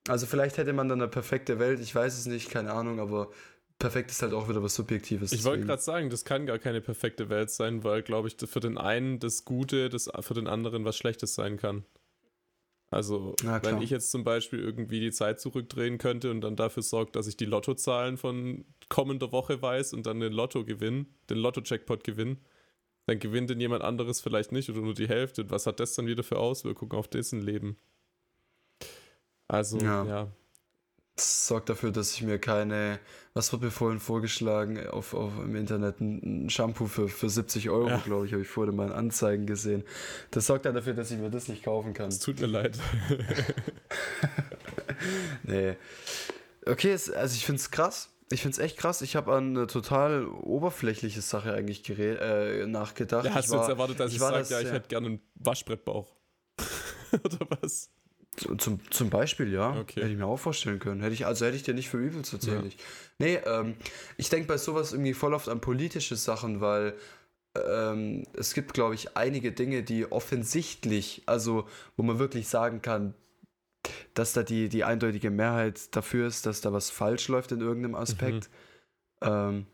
also vielleicht hätte man dann eine perfekte Welt, ich weiß es nicht, keine Ahnung, aber perfekt ist halt auch wieder was Subjektives. Ich wollte gerade sagen, das kann gar keine perfekte Welt sein, weil, glaube ich, für den einen das Gute, das für den anderen was Schlechtes sein kann. Also, wenn ich jetzt zum Beispiel irgendwie die Zeit zurückdrehen könnte und dann dafür sorgt, dass ich die Lottozahlen von kommender Woche weiß und dann den Lotto gewinne, den Lotto-Jackpot gewinne, dann gewinnt denn jemand anderes vielleicht nicht oder nur die Hälfte. Und was hat das dann wieder für Auswirkungen auf dessen Leben? Also, ja. ja. Das sorgt dafür, dass ich mir keine, was wird mir vorhin vorgeschlagen, auf, auf im Internet ein Shampoo für, für 70 Euro, ja. glaube ich, habe ich vorhin in meinen Anzeigen gesehen. Das sorgt dann dafür, dass ich mir das nicht kaufen kann. Es tut mir leid. nee. Okay, also ich finde es krass. Ich finde es echt krass. Ich habe an eine total oberflächliche Sache eigentlich äh, nachgedacht. Ja, hast ich du jetzt erwartet, dass ich, ich sage, ja, ich hätte gerne einen Waschbrettbauch? Oder was? Zum, zum Beispiel, ja. Okay. Hätte ich mir auch vorstellen können. Hätte ich, also hätte ich dir nicht für übel zu zählen. Ja. Nee, ähm, ich denke bei sowas irgendwie voll oft an politische Sachen, weil ähm, es gibt, glaube ich, einige Dinge, die offensichtlich, also wo man wirklich sagen kann, dass da die, die eindeutige Mehrheit dafür ist, dass da was falsch läuft in irgendeinem Aspekt. Mhm. Ähm,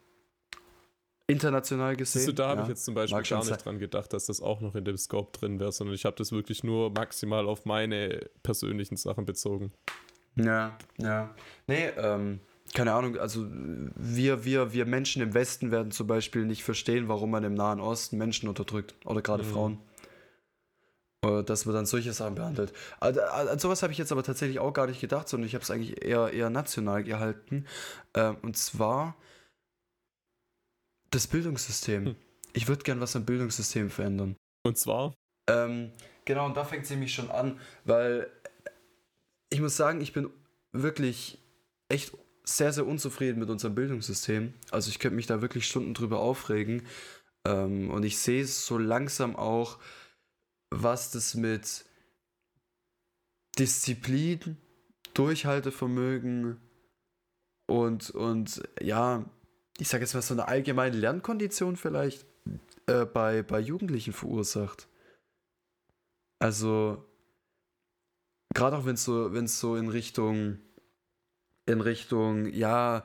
international gesehen. Siehst du, da habe ja, ich jetzt zum Beispiel gar nicht dran gedacht, dass das auch noch in dem Scope drin wäre, sondern ich habe das wirklich nur maximal auf meine persönlichen Sachen bezogen. Ja, ja. Nee, ähm, keine Ahnung, also wir, wir, wir Menschen im Westen werden zum Beispiel nicht verstehen, warum man im Nahen Osten Menschen unterdrückt oder gerade mhm. Frauen. Äh, dass man dann solche Sachen behandelt. Also, an sowas habe ich jetzt aber tatsächlich auch gar nicht gedacht, sondern ich habe es eigentlich eher, eher national gehalten. Ähm, und zwar das Bildungssystem. Hm. Ich würde gern was am Bildungssystem verändern. Und zwar? Ähm, genau, und da fängt es nämlich schon an, weil ich muss sagen, ich bin wirklich echt sehr, sehr unzufrieden mit unserem Bildungssystem. Also ich könnte mich da wirklich Stunden drüber aufregen. Ähm, und ich sehe so langsam auch, was das mit Disziplin, Durchhaltevermögen und, und ja, ich sage jetzt mal, so eine allgemeine Lernkondition vielleicht äh, bei, bei Jugendlichen verursacht. Also, gerade auch wenn es so, wenn es so in Richtung, in Richtung, ja,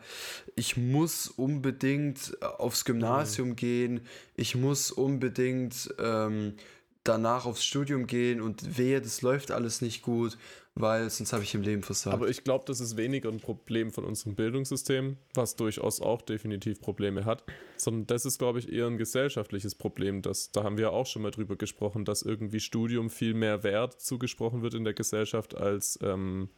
ich muss unbedingt aufs Gymnasium mhm. gehen, ich muss unbedingt ähm, danach aufs Studium gehen und wehe, das läuft alles nicht gut, weil sonst habe ich im Leben versagt. Aber ich glaube, das ist weniger ein Problem von unserem Bildungssystem, was durchaus auch definitiv Probleme hat, sondern das ist, glaube ich, eher ein gesellschaftliches Problem. Das, da haben wir auch schon mal drüber gesprochen, dass irgendwie Studium viel mehr Wert zugesprochen wird in der Gesellschaft als ähm,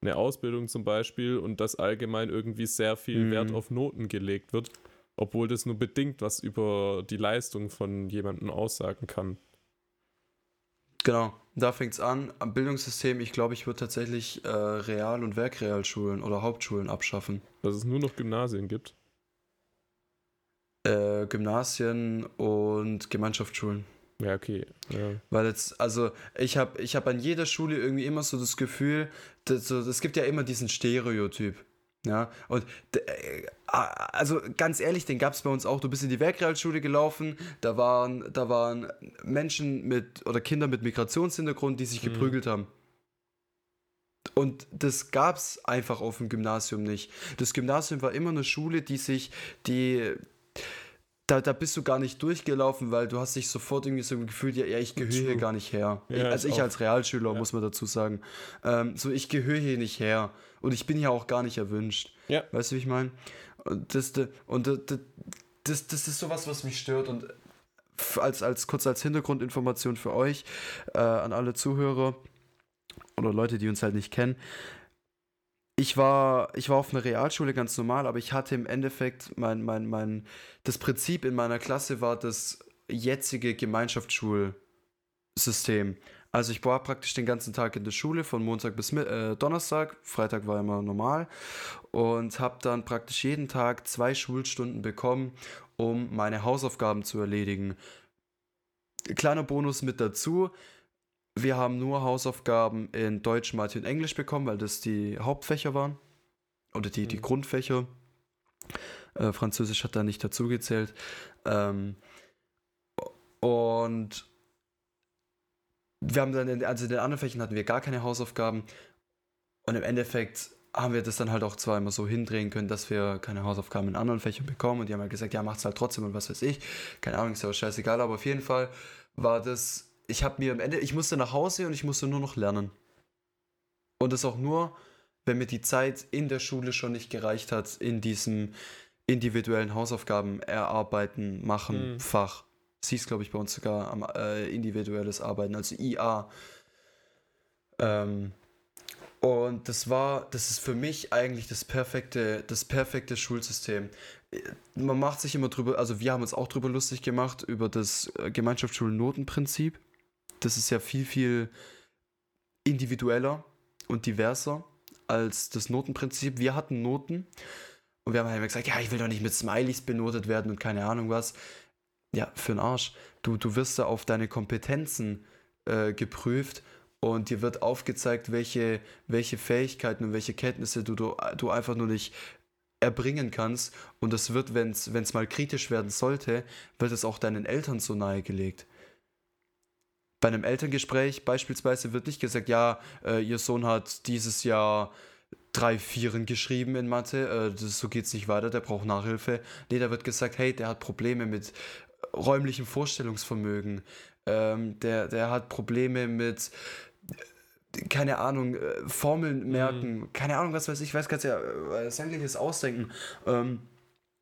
eine Ausbildung zum Beispiel und dass allgemein irgendwie sehr viel mhm. Wert auf Noten gelegt wird, obwohl das nur bedingt was über die Leistung von jemandem aussagen kann. Genau, da fängt es an. Am Bildungssystem, ich glaube, ich würde tatsächlich äh, Real- und Werkrealschulen oder Hauptschulen abschaffen. Dass es nur noch Gymnasien gibt? Äh, Gymnasien und Gemeinschaftsschulen. Ja, okay. Ja. Weil jetzt, also ich habe ich hab an jeder Schule irgendwie immer so das Gefühl, es so, gibt ja immer diesen Stereotyp. Ja, und äh, also ganz ehrlich, den gab es bei uns auch. Du bist in die Werkrealschule gelaufen, da waren, da waren Menschen mit oder Kinder mit Migrationshintergrund, die sich mhm. geprügelt haben. Und das gab es einfach auf dem Gymnasium nicht. Das Gymnasium war immer eine Schule, die sich, die, da, da bist du gar nicht durchgelaufen, weil du hast dich sofort irgendwie so gefühlt, ja, ja ich gehöre hier gar nicht her. Ja, also ich, ich als Realschüler, ja. muss man dazu sagen. Ähm, so, ich gehöre hier nicht her. Und ich bin hier auch gar nicht erwünscht. Ja. Weißt du, wie ich meine? Und, das, und das, das, das ist sowas, was mich stört. Und als, als kurz als Hintergrundinformation für euch, äh, an alle Zuhörer oder Leute, die uns halt nicht kennen. Ich war, ich war auf einer Realschule ganz normal, aber ich hatte im Endeffekt mein, mein, mein, das Prinzip in meiner Klasse war das jetzige Gemeinschaftsschulsystem. Also ich war praktisch den ganzen Tag in der Schule, von Montag bis äh, Donnerstag. Freitag war immer normal. Und habe dann praktisch jeden Tag zwei Schulstunden bekommen, um meine Hausaufgaben zu erledigen. Kleiner Bonus mit dazu. Wir haben nur Hausaufgaben in Deutsch, Mathe und Englisch bekommen, weil das die Hauptfächer waren. Oder die, die mhm. Grundfächer. Äh, Französisch hat da nicht dazugezählt. Ähm, und wir haben dann, in, also in den anderen Fächern hatten wir gar keine Hausaufgaben. Und im Endeffekt haben wir das dann halt auch zwar immer so hindrehen können, dass wir keine Hausaufgaben in anderen Fächern bekommen. Und die haben halt gesagt, ja, macht's halt trotzdem und was weiß ich. Keine Ahnung, ist ja auch scheißegal. Aber auf jeden Fall war das, ich habe mir am Ende, ich musste nach Hause und ich musste nur noch lernen. Und das auch nur, wenn mir die Zeit in der Schule schon nicht gereicht hat, in diesem individuellen Hausaufgaben erarbeiten, machen, mhm. Fach. Sie ist, glaube ich, bei uns sogar am äh, individuelles Arbeiten, also IA. Ähm, und das war, das ist für mich eigentlich das perfekte, das perfekte Schulsystem. Man macht sich immer drüber, also wir haben uns auch drüber lustig gemacht, über das äh, Gemeinschaftsschulnotenprinzip. Das ist ja viel, viel individueller und diverser als das Notenprinzip. Wir hatten Noten und wir haben halt immer gesagt, ja, ich will doch nicht mit Smileys benotet werden und keine Ahnung was. Ja, für den Arsch. Du, du wirst da auf deine Kompetenzen äh, geprüft und dir wird aufgezeigt, welche, welche Fähigkeiten und welche Kenntnisse du, du, du einfach nur nicht erbringen kannst. Und das wird, wenn es mal kritisch werden sollte, wird es auch deinen Eltern so nahegelegt. Bei einem Elterngespräch beispielsweise wird nicht gesagt, ja, äh, ihr Sohn hat dieses Jahr drei Vieren geschrieben in Mathe, äh, das, so geht es nicht weiter, der braucht Nachhilfe. Nee, da wird gesagt, hey, der hat Probleme mit räumlichem Vorstellungsvermögen, ähm, der, der hat Probleme mit keine Ahnung, äh, Formeln merken, mhm. keine Ahnung, was weiß ich, weiß, kannst ja äh, sämtliches ausdenken. Ähm,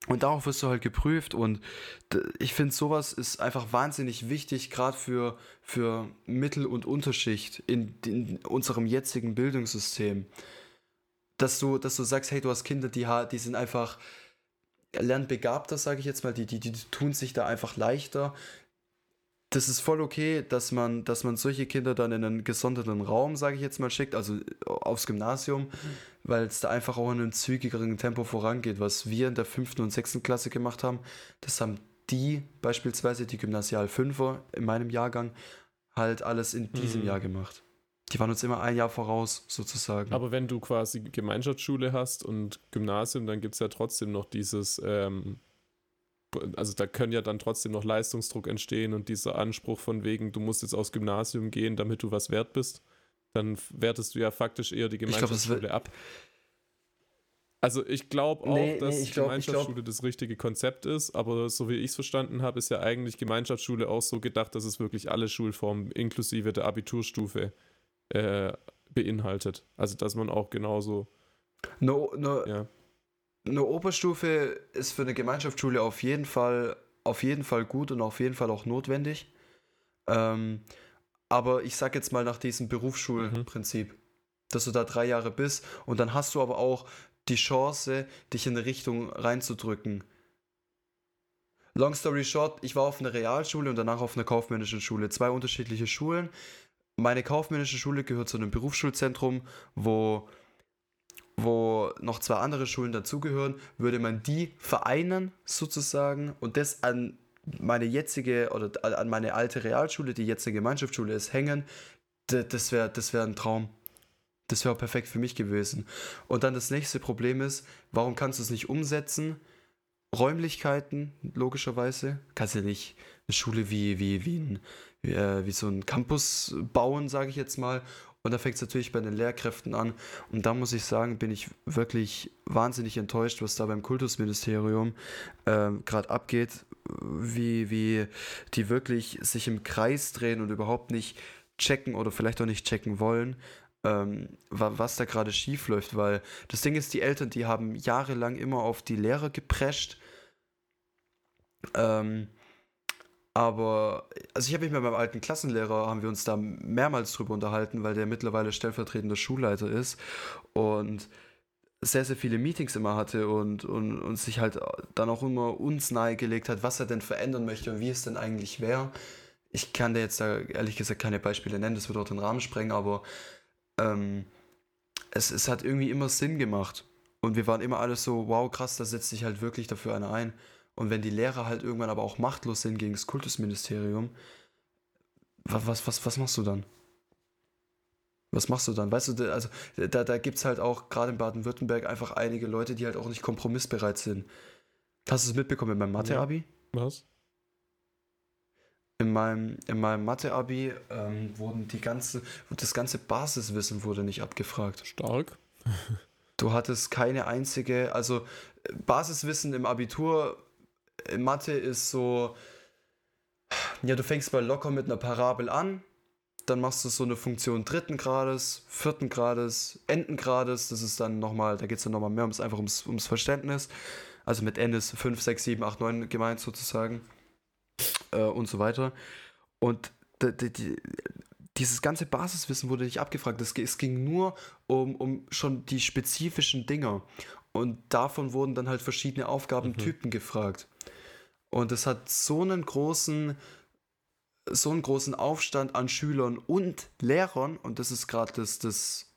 und darauf wirst du halt geprüft und ich finde, sowas ist einfach wahnsinnig wichtig, gerade für, für Mittel- und Unterschicht in, in unserem jetzigen Bildungssystem dass du, dass du sagst, hey, du hast Kinder, die, die sind einfach lernbegabter, sage ich jetzt mal, die, die, die tun sich da einfach leichter. Das ist voll okay, dass man, dass man solche Kinder dann in einen gesonderten Raum, sage ich jetzt mal, schickt, also aufs Gymnasium, mhm. weil es da einfach auch in einem zügigeren Tempo vorangeht. Was wir in der fünften und sechsten Klasse gemacht haben, das haben die beispielsweise, die Gymnasial Fünfer in meinem Jahrgang, halt alles in diesem mhm. Jahr gemacht. Die waren uns immer ein Jahr voraus, sozusagen. Aber wenn du quasi Gemeinschaftsschule hast und Gymnasium, dann gibt es ja trotzdem noch dieses, ähm, also da können ja dann trotzdem noch Leistungsdruck entstehen und dieser Anspruch von wegen, du musst jetzt aufs Gymnasium gehen, damit du was wert bist. Dann wertest du ja faktisch eher die Gemeinschaftsschule glaub, ab. Also ich glaube auch, nee, dass nee, glaub, Gemeinschaftsschule glaub, das richtige Konzept ist, aber so wie ich es verstanden habe, ist ja eigentlich Gemeinschaftsschule auch so gedacht, dass es wirklich alle Schulformen inklusive der Abiturstufe äh, beinhaltet. Also dass man auch genauso. No, no, ja. Eine Oberstufe ist für eine Gemeinschaftsschule auf jeden Fall, auf jeden Fall gut und auf jeden Fall auch notwendig. Ähm, aber ich sag jetzt mal nach diesem Berufsschulprinzip, mhm. dass du da drei Jahre bist und dann hast du aber auch die Chance, dich in eine Richtung reinzudrücken. Long story short, ich war auf einer Realschule und danach auf einer kaufmännischen Schule. Zwei unterschiedliche Schulen meine kaufmännische Schule gehört zu einem Berufsschulzentrum, wo, wo noch zwei andere Schulen dazugehören, würde man die vereinen sozusagen und das an meine jetzige oder an meine alte Realschule, die jetzt eine Gemeinschaftsschule ist, hängen, das wäre das wär ein Traum. Das wäre perfekt für mich gewesen. Und dann das nächste Problem ist, warum kannst du es nicht umsetzen? Räumlichkeiten, logischerweise. Kannst du ja nicht eine Schule wie, wie, wie, ein, wie, äh, wie so ein Campus bauen, sage ich jetzt mal. Und da fängt es natürlich bei den Lehrkräften an. Und da muss ich sagen, bin ich wirklich wahnsinnig enttäuscht, was da beim Kultusministerium äh, gerade abgeht, wie, wie die wirklich sich im Kreis drehen und überhaupt nicht checken oder vielleicht auch nicht checken wollen, ähm, was da gerade schief läuft. Weil das Ding ist, die Eltern, die haben jahrelang immer auf die Lehrer geprescht. Ähm, aber, also ich habe mich mit meinem alten Klassenlehrer, haben wir uns da mehrmals drüber unterhalten, weil der mittlerweile stellvertretender Schulleiter ist und sehr, sehr viele Meetings immer hatte und, und, und sich halt dann auch immer uns nahegelegt hat, was er denn verändern möchte und wie es denn eigentlich wäre. ich kann dir jetzt da ehrlich gesagt keine Beispiele nennen, das wird auch den Rahmen sprengen, aber ähm, es, es hat irgendwie immer Sinn gemacht. Und wir waren immer alles so, wow, krass, da setzt sich halt wirklich dafür einer ein. Und wenn die Lehrer halt irgendwann aber auch machtlos sind gegen das Kultusministerium, was, was, was, was machst du dann? Was machst du dann? Weißt du, also da, da gibt es halt auch gerade in Baden-Württemberg einfach einige Leute, die halt auch nicht kompromissbereit sind. Hast du es mitbekommen in meinem Mathe-Abi? Was? In meinem, in meinem Mathe-Abi ähm, wurden die ganze, das ganze Basiswissen wurde nicht abgefragt. Stark. du hattest keine einzige, also Basiswissen im Abitur Mathe ist so, ja, du fängst mal locker mit einer Parabel an, dann machst du so eine Funktion dritten Grades, vierten Grades, enden Grades, das ist dann nochmal, da geht es dann nochmal mehr ums, einfach ums, ums Verständnis. Also mit N ist 5, 6, 7, 8, 9 gemeint sozusagen äh, und so weiter. Und die, die, die, dieses ganze Basiswissen wurde nicht abgefragt. Es, es ging nur um, um schon die spezifischen Dinge. Und davon wurden dann halt verschiedene Aufgabentypen mhm. gefragt. Und es hat so einen großen, so einen großen Aufstand an Schülern und Lehrern, und das ist gerade das, das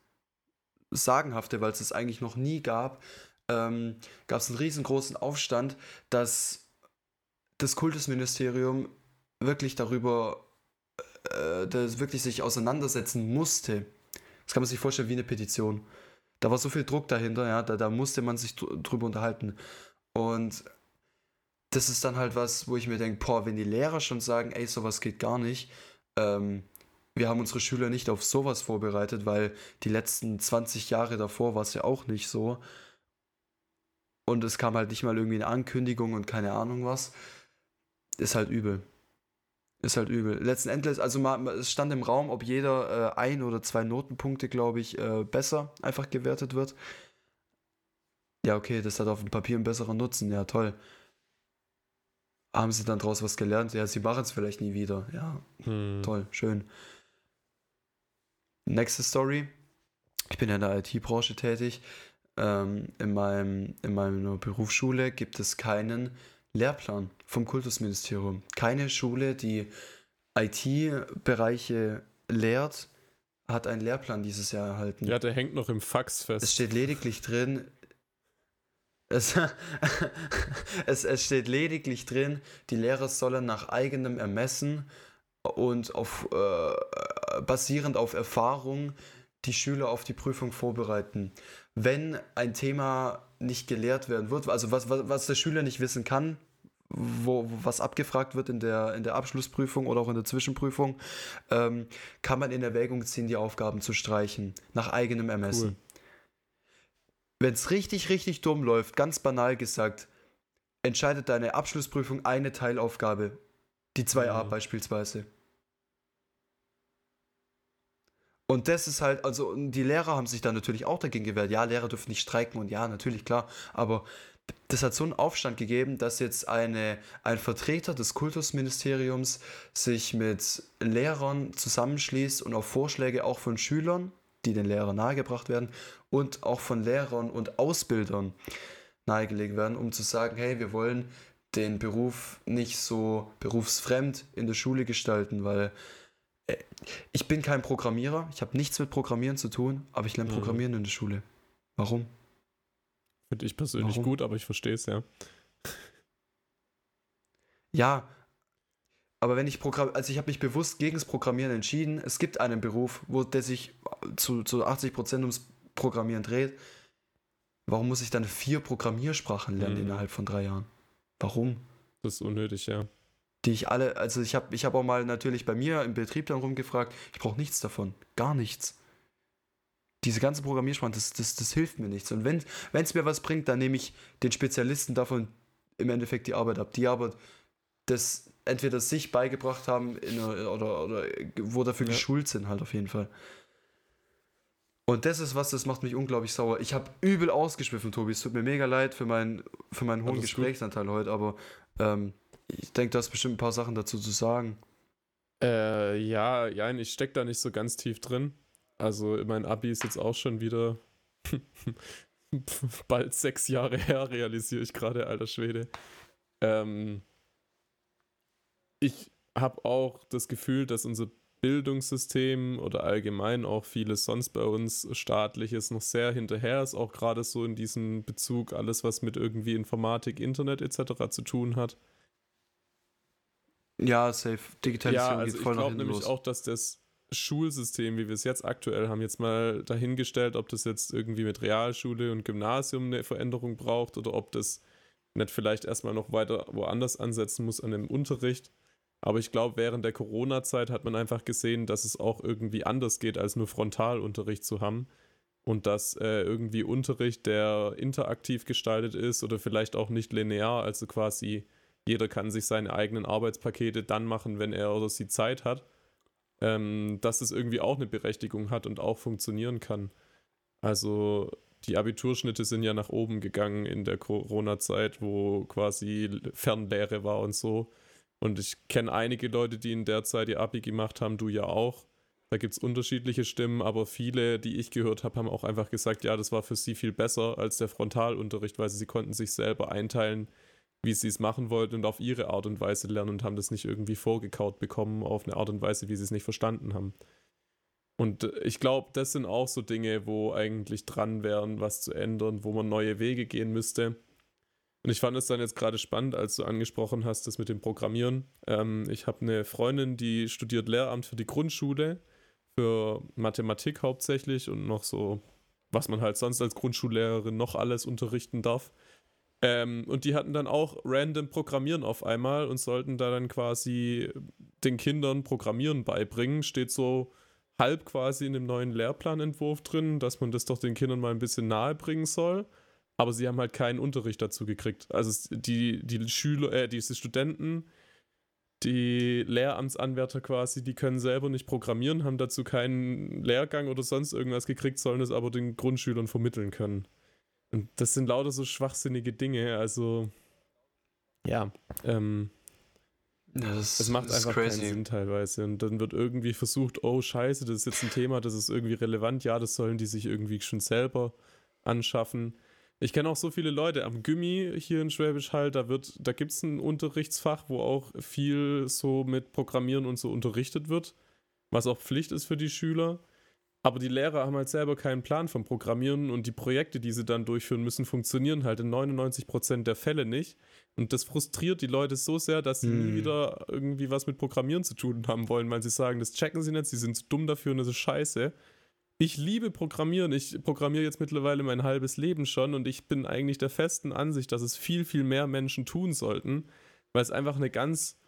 Sagenhafte, weil es es eigentlich noch nie gab, ähm, gab es einen riesengroßen Aufstand, dass das Kultusministerium wirklich darüber, äh, das wirklich sich auseinandersetzen musste. Das kann man sich vorstellen wie eine Petition. Da war so viel Druck dahinter, ja, da, da musste man sich drüber unterhalten. Und das ist dann halt was, wo ich mir denke, boah, wenn die Lehrer schon sagen, ey, sowas geht gar nicht, ähm, wir haben unsere Schüler nicht auf sowas vorbereitet, weil die letzten 20 Jahre davor war es ja auch nicht so. Und es kam halt nicht mal irgendwie eine Ankündigung und keine Ahnung was. Ist halt übel. Ist halt übel. Letzten Endes, also mal, es stand im Raum, ob jeder äh, ein oder zwei Notenpunkte, glaube ich, äh, besser einfach gewertet wird. Ja, okay, das hat auf dem Papier einen besseren Nutzen. Ja, toll. Haben sie dann daraus was gelernt? Ja, sie machen es vielleicht nie wieder. Ja, hm. toll, schön. Nächste Story. Ich bin ja in der IT-Branche tätig. Ähm, in, meinem, in meiner Berufsschule gibt es keinen Lehrplan vom Kultusministerium. Keine Schule, die IT-Bereiche lehrt, hat einen Lehrplan dieses Jahr erhalten. Ja, der hängt noch im Fax fest. Es steht lediglich drin, es, es, es steht lediglich drin, die Lehrer sollen nach eigenem Ermessen und auf, äh, basierend auf Erfahrung die Schüler auf die Prüfung vorbereiten. Wenn ein Thema nicht gelehrt werden wird, also was, was, was der Schüler nicht wissen kann, wo, was abgefragt wird in der, in der Abschlussprüfung oder auch in der Zwischenprüfung, ähm, kann man in Erwägung ziehen, die Aufgaben zu streichen, nach eigenem Ermessen. Cool wenn es richtig, richtig dumm läuft, ganz banal gesagt, entscheidet deine Abschlussprüfung eine Teilaufgabe. Die 2a mhm. beispielsweise. Und das ist halt, also die Lehrer haben sich da natürlich auch dagegen gewehrt. Ja, Lehrer dürfen nicht streiken und ja, natürlich, klar. Aber das hat so einen Aufstand gegeben, dass jetzt eine, ein Vertreter des Kultusministeriums sich mit Lehrern zusammenschließt und auf Vorschläge auch von Schülern die den Lehrern nahegebracht werden und auch von Lehrern und Ausbildern nahegelegt werden, um zu sagen, hey, wir wollen den Beruf nicht so berufsfremd in der Schule gestalten, weil äh, ich bin kein Programmierer, ich habe nichts mit Programmieren zu tun, aber ich lerne mhm. Programmieren mhm. in der Schule. Warum? Finde ich persönlich Warum? gut, aber ich verstehe es ja. Ja, aber wenn ich Programm, also ich habe mich bewusst gegen das Programmieren entschieden. Es gibt einen Beruf, wo der sich zu, zu 80% ums Programmieren dreht. Warum muss ich dann vier Programmiersprachen lernen mhm. innerhalb von drei Jahren? Warum? Das ist unnötig, ja. Die ich alle, also ich habe ich hab auch mal natürlich bei mir im Betrieb dann rumgefragt, ich brauche nichts davon. Gar nichts. Diese ganze Programmiersprache, das, das, das hilft mir nichts. Und wenn es mir was bringt, dann nehme ich den Spezialisten davon im Endeffekt die Arbeit ab. Die Arbeit, das entweder sich beigebracht haben einer, oder, oder wo dafür ja. geschult sind, halt auf jeden Fall. Und das ist was, das macht mich unglaublich sauer. Ich habe übel ausgeschwiffen, Tobi. Es tut mir mega leid für, mein, für meinen hohen Gesprächsanteil gut. heute, aber ähm, ich denke, du hast bestimmt ein paar Sachen dazu zu sagen. Äh, ja, ja, ich stecke da nicht so ganz tief drin. Also mein Abi ist jetzt auch schon wieder bald sechs Jahre her, realisiere ich gerade, alter Schwede. Ähm, ich habe auch das Gefühl, dass unser Bildungssystem oder allgemein auch vieles sonst bei uns staatliches noch sehr hinterher ist, auch gerade so in diesem Bezug alles, was mit irgendwie Informatik, Internet etc. zu tun hat. Ja, safe. Digitalisierung ja, also geht voll ich glaube nämlich los. auch, dass das Schulsystem, wie wir es jetzt aktuell haben, jetzt mal dahingestellt, ob das jetzt irgendwie mit Realschule und Gymnasium eine Veränderung braucht oder ob das nicht vielleicht erstmal noch weiter woanders ansetzen muss an dem Unterricht. Aber ich glaube, während der Corona-Zeit hat man einfach gesehen, dass es auch irgendwie anders geht, als nur Frontalunterricht zu haben. Und dass äh, irgendwie Unterricht, der interaktiv gestaltet ist oder vielleicht auch nicht linear, also quasi jeder kann sich seine eigenen Arbeitspakete dann machen, wenn er oder sie Zeit hat, ähm, dass es irgendwie auch eine Berechtigung hat und auch funktionieren kann. Also die Abiturschnitte sind ja nach oben gegangen in der Corona-Zeit, wo quasi Fernlehre war und so. Und ich kenne einige Leute, die in der Zeit ihr Abi gemacht haben, du ja auch. Da gibt es unterschiedliche Stimmen, aber viele, die ich gehört habe, haben auch einfach gesagt, ja, das war für sie viel besser als der Frontalunterricht, weil sie, sie konnten sich selber einteilen, wie sie es machen wollten und auf ihre Art und Weise lernen und haben das nicht irgendwie vorgekaut bekommen auf eine Art und Weise, wie sie es nicht verstanden haben. Und äh, ich glaube, das sind auch so Dinge, wo eigentlich dran wären, was zu ändern, wo man neue Wege gehen müsste. Und ich fand es dann jetzt gerade spannend, als du angesprochen hast, das mit dem Programmieren. Ähm, ich habe eine Freundin, die studiert Lehramt für die Grundschule, für Mathematik hauptsächlich und noch so, was man halt sonst als Grundschullehrerin noch alles unterrichten darf. Ähm, und die hatten dann auch random Programmieren auf einmal und sollten da dann quasi den Kindern Programmieren beibringen. Steht so halb quasi in dem neuen Lehrplanentwurf drin, dass man das doch den Kindern mal ein bisschen nahe bringen soll. Aber sie haben halt keinen Unterricht dazu gekriegt. Also die, die Schüler, äh, diese Studenten, die Lehramtsanwärter quasi, die können selber nicht programmieren, haben dazu keinen Lehrgang oder sonst irgendwas gekriegt, sollen es aber den Grundschülern vermitteln können. Und das sind lauter so schwachsinnige Dinge. Also, ja, ähm, das, das, macht das einfach keinen Sinn teilweise. Und dann wird irgendwie versucht, oh scheiße, das ist jetzt ein Thema, das ist irgendwie relevant. Ja, das sollen die sich irgendwie schon selber anschaffen. Ich kenne auch so viele Leute am Gimmi hier in Schwäbisch Hall, da wird, da gibt es ein Unterrichtsfach, wo auch viel so mit Programmieren und so unterrichtet wird, was auch Pflicht ist für die Schüler. Aber die Lehrer haben halt selber keinen Plan vom Programmieren und die Projekte, die sie dann durchführen müssen, funktionieren halt in 99% der Fälle nicht. Und das frustriert die Leute so sehr, dass sie hm. nie wieder irgendwie was mit Programmieren zu tun haben wollen, weil sie sagen, das checken sie nicht, sie sind zu dumm dafür und das ist scheiße. Ich liebe Programmieren. Ich programmiere jetzt mittlerweile mein halbes Leben schon und ich bin eigentlich der festen Ansicht, dass es viel, viel mehr Menschen tun sollten, weil es einfach eine ganz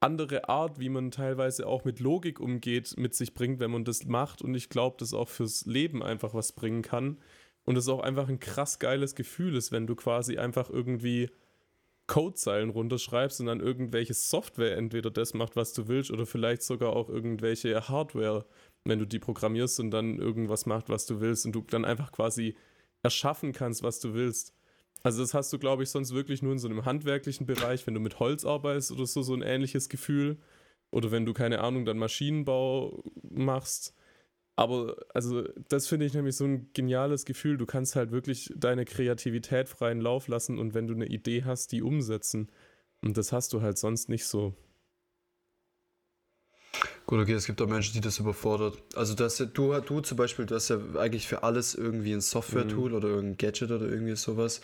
andere Art, wie man teilweise auch mit Logik umgeht, mit sich bringt, wenn man das macht. Und ich glaube, das auch fürs Leben einfach was bringen kann. Und es auch einfach ein krass geiles Gefühl ist, wenn du quasi einfach irgendwie Codezeilen runterschreibst und dann irgendwelche Software entweder das macht, was du willst, oder vielleicht sogar auch irgendwelche Hardware, wenn du die programmierst und dann irgendwas macht, was du willst und du dann einfach quasi erschaffen kannst, was du willst. Also das hast du, glaube ich, sonst wirklich nur in so einem handwerklichen Bereich, wenn du mit Holz arbeitest oder so, so ein ähnliches Gefühl. Oder wenn du, keine Ahnung, dann Maschinenbau machst. Aber also das finde ich nämlich so ein geniales Gefühl. Du kannst halt wirklich deine Kreativität freien Lauf lassen und wenn du eine Idee hast, die umsetzen. Und das hast du halt sonst nicht so. Gut, okay, es gibt auch Menschen, die das überfordert. Also das, du, du zum Beispiel, du hast ja eigentlich für alles irgendwie ein Software-Tool mhm. oder irgendein Gadget oder irgendwie sowas.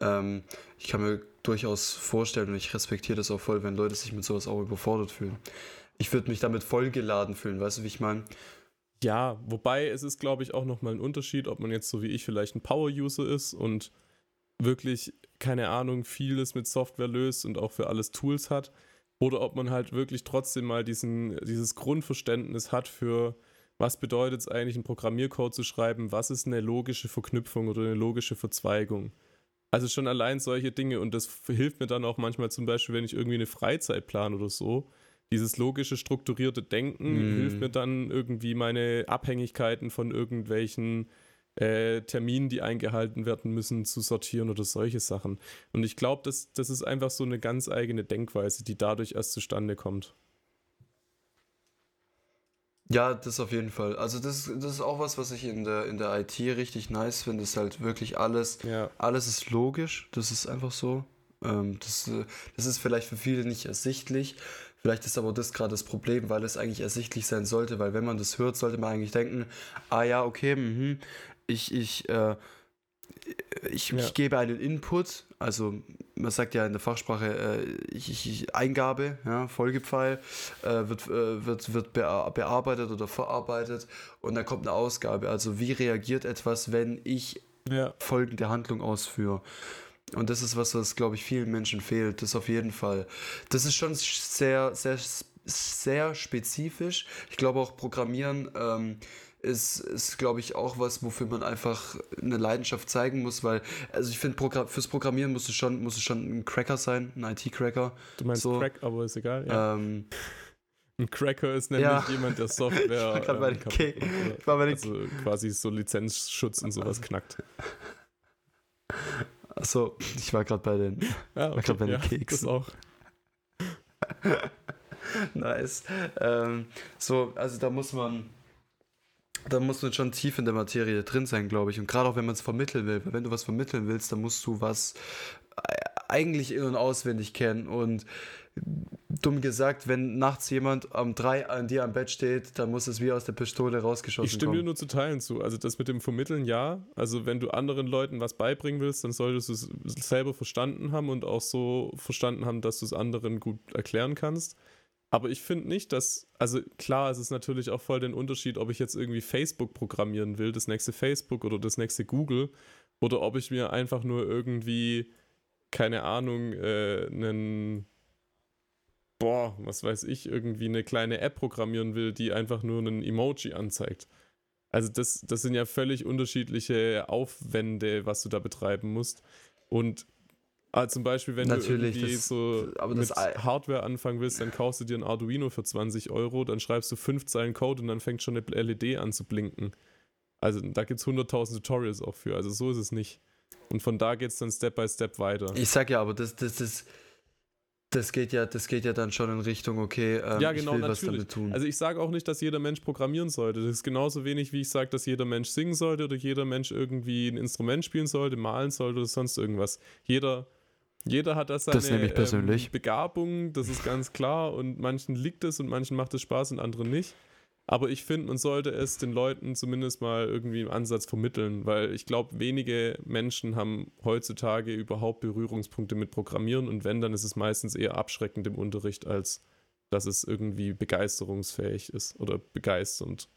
Ähm, ich kann mir durchaus vorstellen und ich respektiere das auch voll, wenn Leute sich mit sowas auch überfordert fühlen. Ich würde mich damit vollgeladen fühlen, weißt du, wie ich meine? Ja, wobei es ist, glaube ich, auch nochmal ein Unterschied, ob man jetzt so wie ich vielleicht ein Power-User ist und wirklich, keine Ahnung, vieles mit Software löst und auch für alles Tools hat, oder ob man halt wirklich trotzdem mal diesen, dieses Grundverständnis hat für, was bedeutet es eigentlich, einen Programmiercode zu schreiben, was ist eine logische Verknüpfung oder eine logische Verzweigung. Also schon allein solche Dinge und das hilft mir dann auch manchmal zum Beispiel, wenn ich irgendwie eine Freizeit plane oder so. Dieses logische, strukturierte Denken mm. hilft mir dann irgendwie meine Abhängigkeiten von irgendwelchen äh, Terminen, die eingehalten werden müssen, zu sortieren oder solche Sachen. Und ich glaube, das, das ist einfach so eine ganz eigene Denkweise, die dadurch erst zustande kommt. Ja, das auf jeden Fall. Also das, das ist auch was, was ich in der, in der IT richtig nice finde. ist halt wirklich alles, ja. alles ist logisch. Das ist einfach so. Ähm, das, das ist vielleicht für viele nicht ersichtlich. Vielleicht ist aber das gerade das Problem, weil es eigentlich ersichtlich sein sollte, weil wenn man das hört, sollte man eigentlich denken, ah ja, okay, mh, ich, ich, äh, ich, ja. ich, gebe einen Input, also man sagt ja in der Fachsprache äh, ich, ich, Eingabe, ja, Folgepfeil, äh, wird, äh, wird, wird bearbeitet oder verarbeitet und dann kommt eine Ausgabe. Also wie reagiert etwas, wenn ich ja. folgende Handlung ausführe? Und das ist was, was, glaube ich, vielen Menschen fehlt. Das auf jeden Fall. Das ist schon sehr, sehr, sehr spezifisch. Ich glaube auch Programmieren ähm, ist, ist glaube ich, auch was, wofür man einfach eine Leidenschaft zeigen muss, weil, also ich finde, Program fürs Programmieren muss es schon, muss es schon ein Cracker sein, ein IT-Cracker. Du meinst so. Crack, aber ist egal, ja. Ähm, ein Cracker ist nämlich ja. jemand, der Software. ich war bei den, ähm, ich war bei den also quasi so Lizenzschutz und sowas knackt. Achso, ich war gerade bei den, ja, okay, bei den ja, Keksen. Das auch. nice. Ähm, so, also da muss man da muss man schon tief in der Materie drin sein, glaube ich. Und gerade auch wenn man es vermitteln will, weil wenn du was vermitteln willst, dann musst du was eigentlich in- und auswendig kennen. Und dumm gesagt, wenn nachts jemand um drei an dir am Bett steht, dann muss es wie aus der Pistole rausgeschossen Ich stimme kommen. dir nur zu Teilen zu. Also das mit dem Vermitteln, ja. Also wenn du anderen Leuten was beibringen willst, dann solltest du es selber verstanden haben und auch so verstanden haben, dass du es anderen gut erklären kannst. Aber ich finde nicht, dass, also klar, es ist natürlich auch voll den Unterschied, ob ich jetzt irgendwie Facebook programmieren will, das nächste Facebook oder das nächste Google, oder ob ich mir einfach nur irgendwie, keine Ahnung, äh, einen, boah, was weiß ich, irgendwie eine kleine App programmieren will, die einfach nur einen Emoji anzeigt. Also das, das sind ja völlig unterschiedliche Aufwände, was du da betreiben musst. Und Ah, zum Beispiel, wenn Natürlich, du irgendwie das, so mit Hardware anfangen willst, dann kaufst du dir ein Arduino für 20 Euro, dann schreibst du fünf Zeilen Code und dann fängt schon eine LED an zu blinken. Also da gibt es 100.000 Tutorials auch für, also so ist es nicht. Und von da geht es dann Step by Step weiter. Ich sag ja, aber das, das, das, das geht ja, das geht ja dann schon in Richtung, okay, ähm, ja, genau, ich will natürlich. was damit tun. Also ich sage auch nicht, dass jeder Mensch programmieren sollte. Das ist genauso wenig, wie ich sage, dass jeder Mensch singen sollte oder jeder Mensch irgendwie ein Instrument spielen sollte, malen sollte oder sonst irgendwas. Jeder jeder hat das seine das ähm, Begabung, das ist ganz klar. Und manchen liegt es und manchen macht es Spaß und anderen nicht. Aber ich finde, man sollte es den Leuten zumindest mal irgendwie im Ansatz vermitteln, weil ich glaube, wenige Menschen haben heutzutage überhaupt Berührungspunkte mit Programmieren und wenn, dann ist es meistens eher abschreckend im Unterricht, als dass es irgendwie begeisterungsfähig ist oder begeisternd.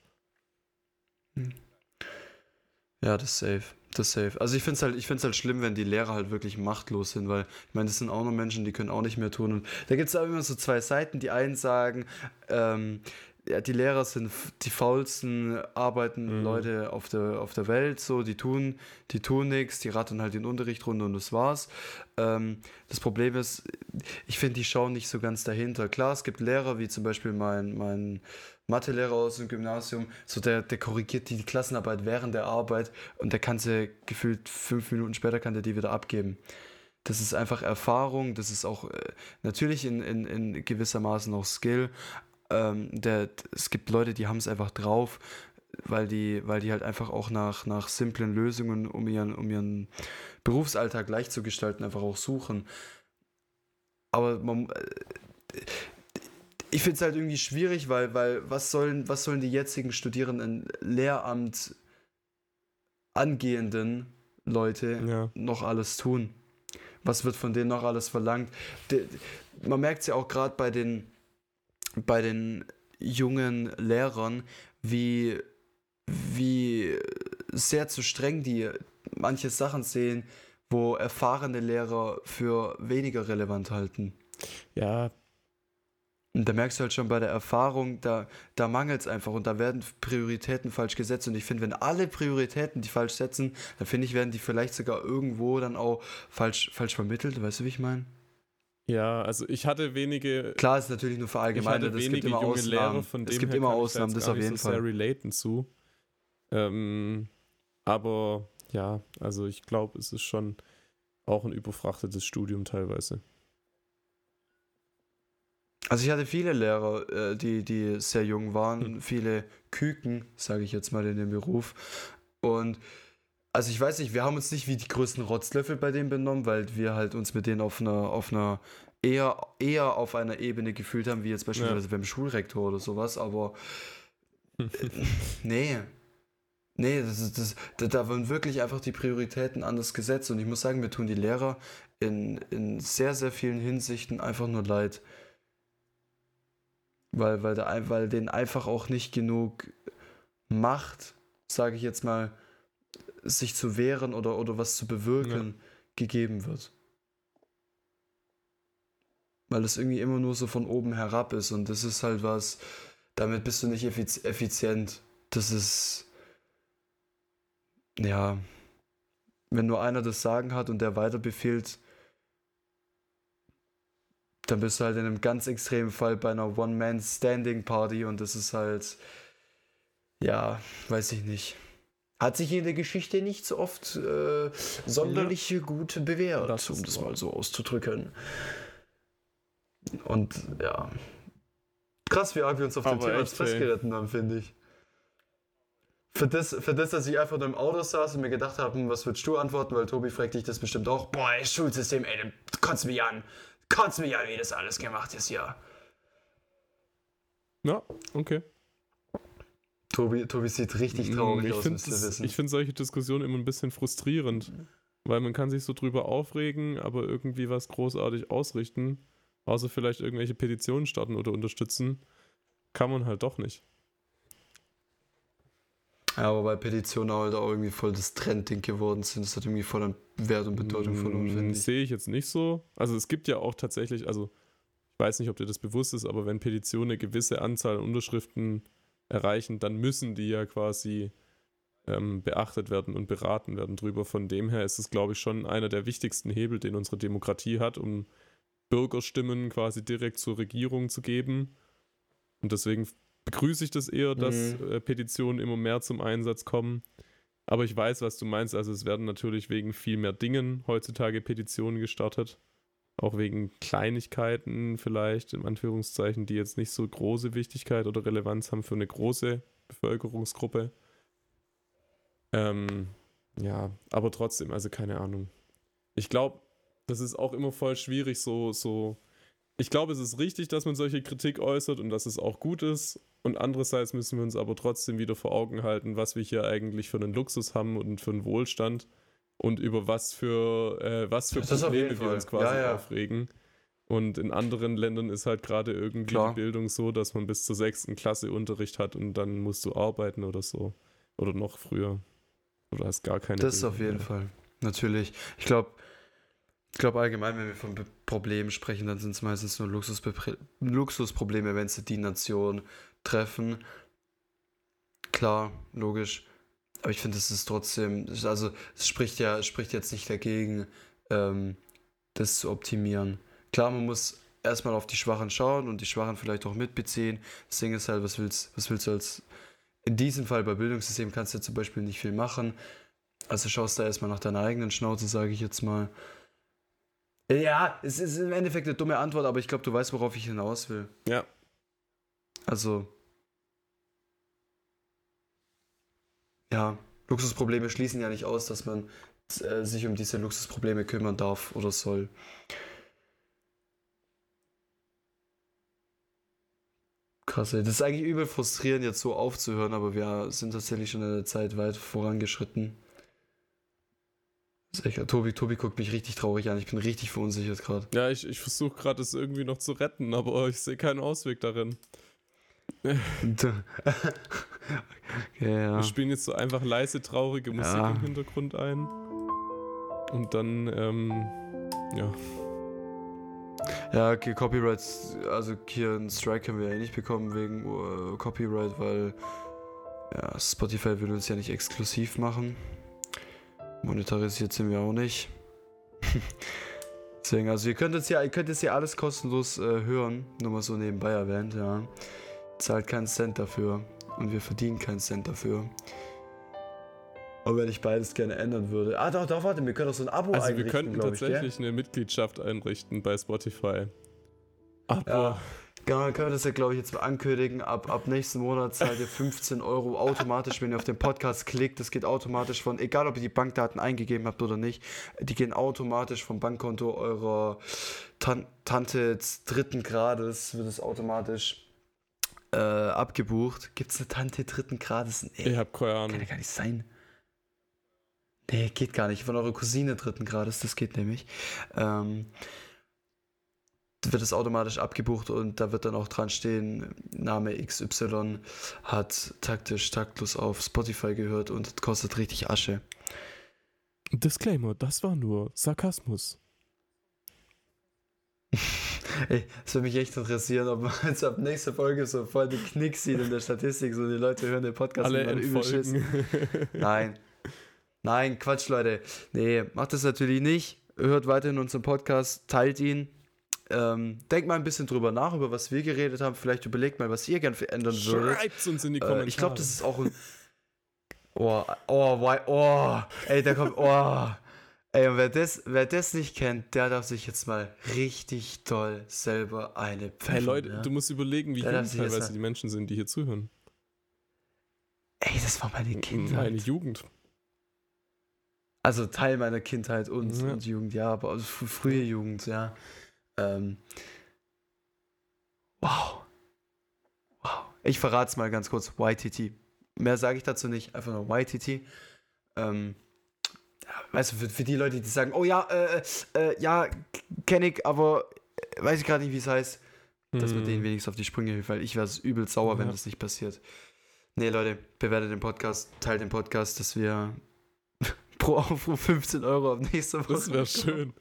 Ja, das ist safe. Das safe. Also ich finde es halt, ich halt schlimm, wenn die Lehrer halt wirklich machtlos sind, weil ich meine, das sind auch noch Menschen, die können auch nicht mehr tun. Und da gibt es auch immer so zwei Seiten. Die einen sagen, ähm, ja, die Lehrer sind die faulsten arbeiten mhm. Leute auf der, auf der Welt, so, die tun, die tun nichts, die rattern halt den Unterricht runter und das war's. Ähm, das Problem ist, ich finde, die schauen nicht so ganz dahinter. Klar, es gibt Lehrer, wie zum Beispiel mein, mein Mathelehrer aus dem Gymnasium, so der, der korrigiert die, Klassenarbeit während der Arbeit und der kann sie gefühlt fünf Minuten später kann der die wieder abgeben. Das ist einfach Erfahrung, das ist auch äh, natürlich in, in, in gewissermaßen auch Skill, ähm, der, es gibt Leute, die haben es einfach drauf, weil die, weil die halt einfach auch nach, nach simplen Lösungen, um ihren, um ihren Berufsalltag leicht zu gestalten, einfach auch suchen. Aber man, äh, ich finde es halt irgendwie schwierig, weil, weil was sollen, was sollen die jetzigen Studierenden, Lehramt angehenden Leute ja. noch alles tun? Was wird von denen noch alles verlangt? De, man merkt es ja auch gerade bei den bei den jungen Lehrern, wie, wie sehr zu streng die manche Sachen sehen, wo erfahrene Lehrer für weniger relevant halten. Ja. Und da merkst du halt schon bei der Erfahrung, da, da mangelt es einfach und da werden Prioritäten falsch gesetzt. Und ich finde, wenn alle Prioritäten die falsch setzen, dann finde ich, werden die vielleicht sogar irgendwo dann auch falsch, falsch vermittelt. Weißt du, wie ich meine? Ja, also ich hatte wenige. Klar, ist natürlich nur verallgemeinert. Es gibt immer Ausnahmen. Es gibt immer Ausnahmen, das auf jeden so Fall. sehr relaten zu. Ähm, aber ja, also ich glaube, es ist schon auch ein überfrachtetes Studium teilweise. Also ich hatte viele Lehrer, äh, die, die sehr jung waren, hm. viele Küken, sage ich jetzt mal in dem Beruf. Und also ich weiß nicht, wir haben uns nicht wie die größten Rotzlöffel bei denen benommen, weil wir halt uns mit denen auf einer, auf einer eher, eher auf einer Ebene gefühlt haben, wie jetzt beispielsweise ja. beim Schulrektor oder sowas, aber äh, nee. Nee, das ist, das, da, da waren wirklich einfach die Prioritäten anders gesetzt und ich muss sagen, mir tun die Lehrer in, in sehr, sehr vielen Hinsichten einfach nur leid. Weil, weil, da, weil denen einfach auch nicht genug Macht, sage ich jetzt mal, sich zu wehren oder, oder was zu bewirken, ja. gegeben wird. Weil es irgendwie immer nur so von oben herab ist und das ist halt was, damit bist du nicht effizient. Das ist, ja, wenn nur einer das Sagen hat und der weiter befehlt, dann bist du halt in einem ganz extremen Fall bei einer One-Man-Standing-Party und das ist halt, ja, weiß ich nicht. Hat sich in der Geschichte nicht so oft äh, sonderlich ja. gut bewährt, das um das mal so auszudrücken. Und ja. Krass, wie arg wir uns auf dem Thema festgeritten haben, finde ich. Für das, für das, dass ich einfach nur im Auto saß und mir gedacht habe, hm, was würdest du antworten, weil Tobi fragt dich das bestimmt auch. Boah, ey, Schulsystem, ey, du kotzt mich an. Kotzt mich an, wie das alles gemacht ist hier. Ja, okay. Tobi, Tobi sieht richtig mm, traurig ich aus, müsst ihr wissen. Ich finde solche Diskussionen immer ein bisschen frustrierend, weil man kann sich so drüber aufregen, aber irgendwie was großartig ausrichten, außer vielleicht irgendwelche Petitionen starten oder unterstützen, kann man halt doch nicht. Ja, aber bei Petitionen halt auch irgendwie voll das Trendding geworden sind, das hat irgendwie voll an Wert und Bedeutung verloren, finde mm, ich. Sehe ich jetzt nicht so. Also es gibt ja auch tatsächlich, also ich weiß nicht, ob dir das bewusst ist, aber wenn Petitionen eine gewisse Anzahl an Unterschriften erreichen, dann müssen die ja quasi ähm, beachtet werden und beraten werden drüber. Von dem her ist es, glaube ich, schon einer der wichtigsten Hebel, den unsere Demokratie hat, um Bürgerstimmen quasi direkt zur Regierung zu geben. Und deswegen begrüße ich das eher, dass mhm. äh, Petitionen immer mehr zum Einsatz kommen. Aber ich weiß, was du meinst. Also es werden natürlich wegen viel mehr Dingen heutzutage Petitionen gestartet. Auch wegen Kleinigkeiten vielleicht, in Anführungszeichen, die jetzt nicht so große Wichtigkeit oder Relevanz haben für eine große Bevölkerungsgruppe. Ähm, ja, aber trotzdem, also keine Ahnung. Ich glaube, das ist auch immer voll schwierig, so, so. Ich glaube, es ist richtig, dass man solche Kritik äußert und dass es auch gut ist. Und andererseits müssen wir uns aber trotzdem wieder vor Augen halten, was wir hier eigentlich für einen Luxus haben und für einen Wohlstand und über was für, äh, was für Probleme wir uns quasi ja, ja. aufregen. Und in anderen Ländern ist halt gerade irgendwie Klar. die Bildung so, dass man bis zur sechsten Klasse Unterricht hat und dann musst du arbeiten oder so. Oder noch früher. Oder hast gar keine. Das Bildung auf jeden mehr. Fall. Natürlich. Ich glaube, ich glaube allgemein, wenn wir von Problemen sprechen, dann sind es meistens nur Luxusprobleme, wenn sie die Nation treffen. Klar, logisch. Aber ich finde, es ist trotzdem, also es spricht ja, spricht jetzt nicht dagegen, ähm, das zu optimieren. Klar, man muss erstmal auf die Schwachen schauen und die Schwachen vielleicht auch mitbeziehen. Das Ding ist halt, was willst, was willst du als, in diesem Fall bei Bildungssystem kannst du zum Beispiel nicht viel machen. Also schaust da erstmal nach deiner eigenen Schnauze, sage ich jetzt mal. Ja, es ist im Endeffekt eine dumme Antwort, aber ich glaube, du weißt, worauf ich hinaus will. Ja. Also, ja, Luxusprobleme schließen ja nicht aus, dass man äh, sich um diese Luxusprobleme kümmern darf oder soll. Krass, ey. das ist eigentlich übel frustrierend, jetzt so aufzuhören, aber wir sind tatsächlich schon in der Zeit weit vorangeschritten. Echt, Tobi, Tobi guckt mich richtig traurig an. Ich bin richtig verunsichert gerade. Ja, ich, ich versuche gerade es irgendwie noch zu retten, aber ich sehe keinen Ausweg darin. ja. Wir spielen jetzt so einfach leise, traurige Musik ja. im Hintergrund ein. Und dann, ähm, ja. Ja, okay, Copyright, also hier einen Strike haben wir ja nicht bekommen wegen uh, Copyright, weil ja, Spotify will uns ja nicht exklusiv machen. Monetarisiert sind wir auch nicht. Deswegen, also ihr könnt jetzt ja, ihr könnt jetzt ja alles kostenlos äh, hören, nur mal so nebenbei erwähnt, ja zahlt keinen Cent dafür und wir verdienen keinen Cent dafür. Aber wenn ich beides gerne ändern würde. Ah, doch, doch, warte, wir können doch so ein Abo also einrichten. Also, wir könnten tatsächlich ich, eine Mitgliedschaft einrichten bei Spotify. Aber. Ja. Genau, dann können wir das ja, glaube ich, jetzt mal ankündigen. Ab, ab nächsten Monat zahlt ihr 15 Euro automatisch, wenn ihr auf den Podcast klickt. Das geht automatisch von, egal ob ihr die Bankdaten eingegeben habt oder nicht, die gehen automatisch vom Bankkonto eurer Tan Tante des dritten Grades, wird es automatisch äh, abgebucht. Gibt es eine Tante dritten Grades? Nee, ich habe keine Ahnung. Kann ja gar nicht sein. Nee, geht gar nicht. Von eurer Cousine dritten Grades, das geht nämlich. Ähm, wird es automatisch abgebucht und da wird dann auch dran stehen, Name XY hat taktisch taktlos auf Spotify gehört und kostet richtig Asche. Disclaimer, das war nur Sarkasmus. Ey, es würde mich echt interessieren, ob man jetzt ab nächster Folge so voll den Knick sieht in der Statistik, so die Leute hören den Podcast Alle und übel. Nein. Nein, Quatsch, Leute. Nee, macht das natürlich nicht. Hört weiterhin unseren Podcast, teilt ihn, ähm, denkt mal ein bisschen drüber nach, über was wir geredet haben. Vielleicht überlegt mal, was ihr gern verändern würdet. Schreibt uns in die Kommentare. Äh, ich glaube, das ist auch ein. Oh, oh, oh, oh, ey, da kommt, oh. Ey, und wer das, wer das nicht kennt, der darf sich jetzt mal richtig toll selber eine pfeifen. Hey Leute, ja? du musst überlegen, wie jung teilweise die Menschen sind, die hier zuhören. Ey, das war meine Kindheit. Meine Jugend. Also Teil meiner Kindheit und, ja. und Jugend, ja, aber also frühe Jugend, ja. Ähm, wow. Wow. Ich verrate es mal ganz kurz. YTT. Mehr sage ich dazu nicht. Einfach nur YTT. Ähm, weißt du, für, für, die Leute, die sagen, oh ja, äh, äh, ja, kenne ich, aber äh, weiß ich gerade nicht, wie es heißt, hm. dass man denen wenigstens auf die Sprünge hilft, weil ich wäre übel sauer, ja. wenn das nicht passiert. Nee, Leute, bewertet den Podcast, teilt den Podcast, dass wir pro Aufruf 15 Euro auf nächste Woche. Das wäre schön.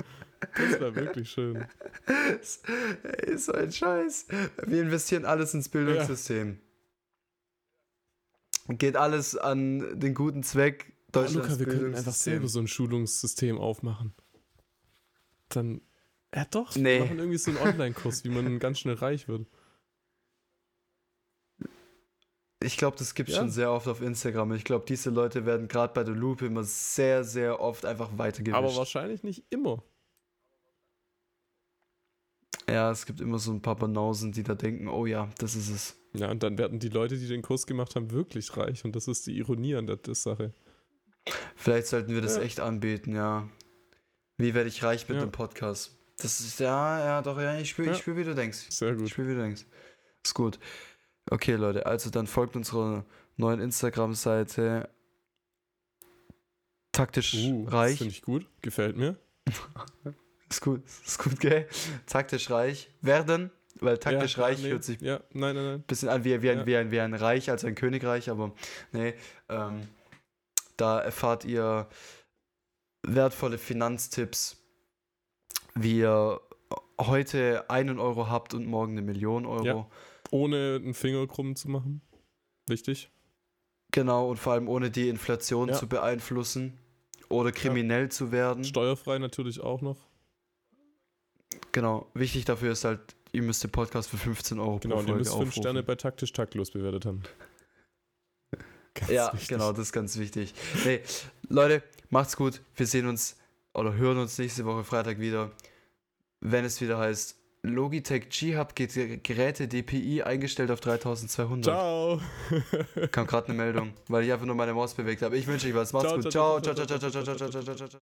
Das war wirklich schön. Ist so ein Scheiß. Wir investieren alles ins Bildungssystem. Ja. Geht alles an den guten Zweck ja, Luca, wir könnten einfach selber so ein Schulungssystem aufmachen. Dann, ja doch, nee. wir machen irgendwie so einen Online-Kurs, wie man ganz schnell reich wird. Ich glaube, das gibt es ja. schon sehr oft auf Instagram. Ich glaube, diese Leute werden gerade bei der Lupe immer sehr, sehr oft einfach weitergewischt. Aber wahrscheinlich nicht immer. Ja, es gibt immer so ein paar Banausen, die da denken, oh ja, das ist es. Ja, und dann werden die Leute, die den Kurs gemacht haben, wirklich reich. Und das ist die Ironie an der, der Sache. Vielleicht sollten wir das ja. echt anbieten, ja. Wie werde ich reich mit ja. dem Podcast? Das ist, ja, ja, doch, ja, ich spüre, ja. spür, wie du denkst. Sehr gut. Ich spüre, wie du denkst. Ist gut. Okay, Leute, also dann folgt unserer neuen Instagram-Seite taktisch uh, reich. Finde ich gut, gefällt mir. Ist gut, ist gut, gell? Taktisch reich werden, weil taktisch ja, reich nee, hört sich ja, nein, nein, nein. bisschen an wie, wie, ein, wie, ein, wie ein Reich, als ein Königreich, aber nee, ähm, da erfahrt ihr wertvolle Finanztipps, wie ihr heute einen Euro habt und morgen eine Million Euro. Ja. Ohne einen Finger krumm zu machen. Wichtig. Genau, und vor allem ohne die Inflation ja. zu beeinflussen oder kriminell ja. zu werden. Steuerfrei natürlich auch noch. Genau, wichtig dafür ist halt, ihr müsst den Podcast für 15 Euro genau, pro Folge Genau, ihr müsst 5 Sterne bei taktisch taktlos bewertet haben. Ganz ja, wichtig. genau, das ist ganz wichtig. Hey, Leute, macht's gut. Wir sehen uns oder hören uns nächste Woche Freitag wieder, wenn es wieder heißt Logitech G-Hub Geräte DPI eingestellt auf 3200. Ciao. Kam gerade eine Meldung, weil ich einfach nur meine Maus bewegt habe. Ich wünsche euch was. Macht's gut. ciao, ciao, ciao, ciao, ciao, ciao, ciao, ciao, ciao. ciao.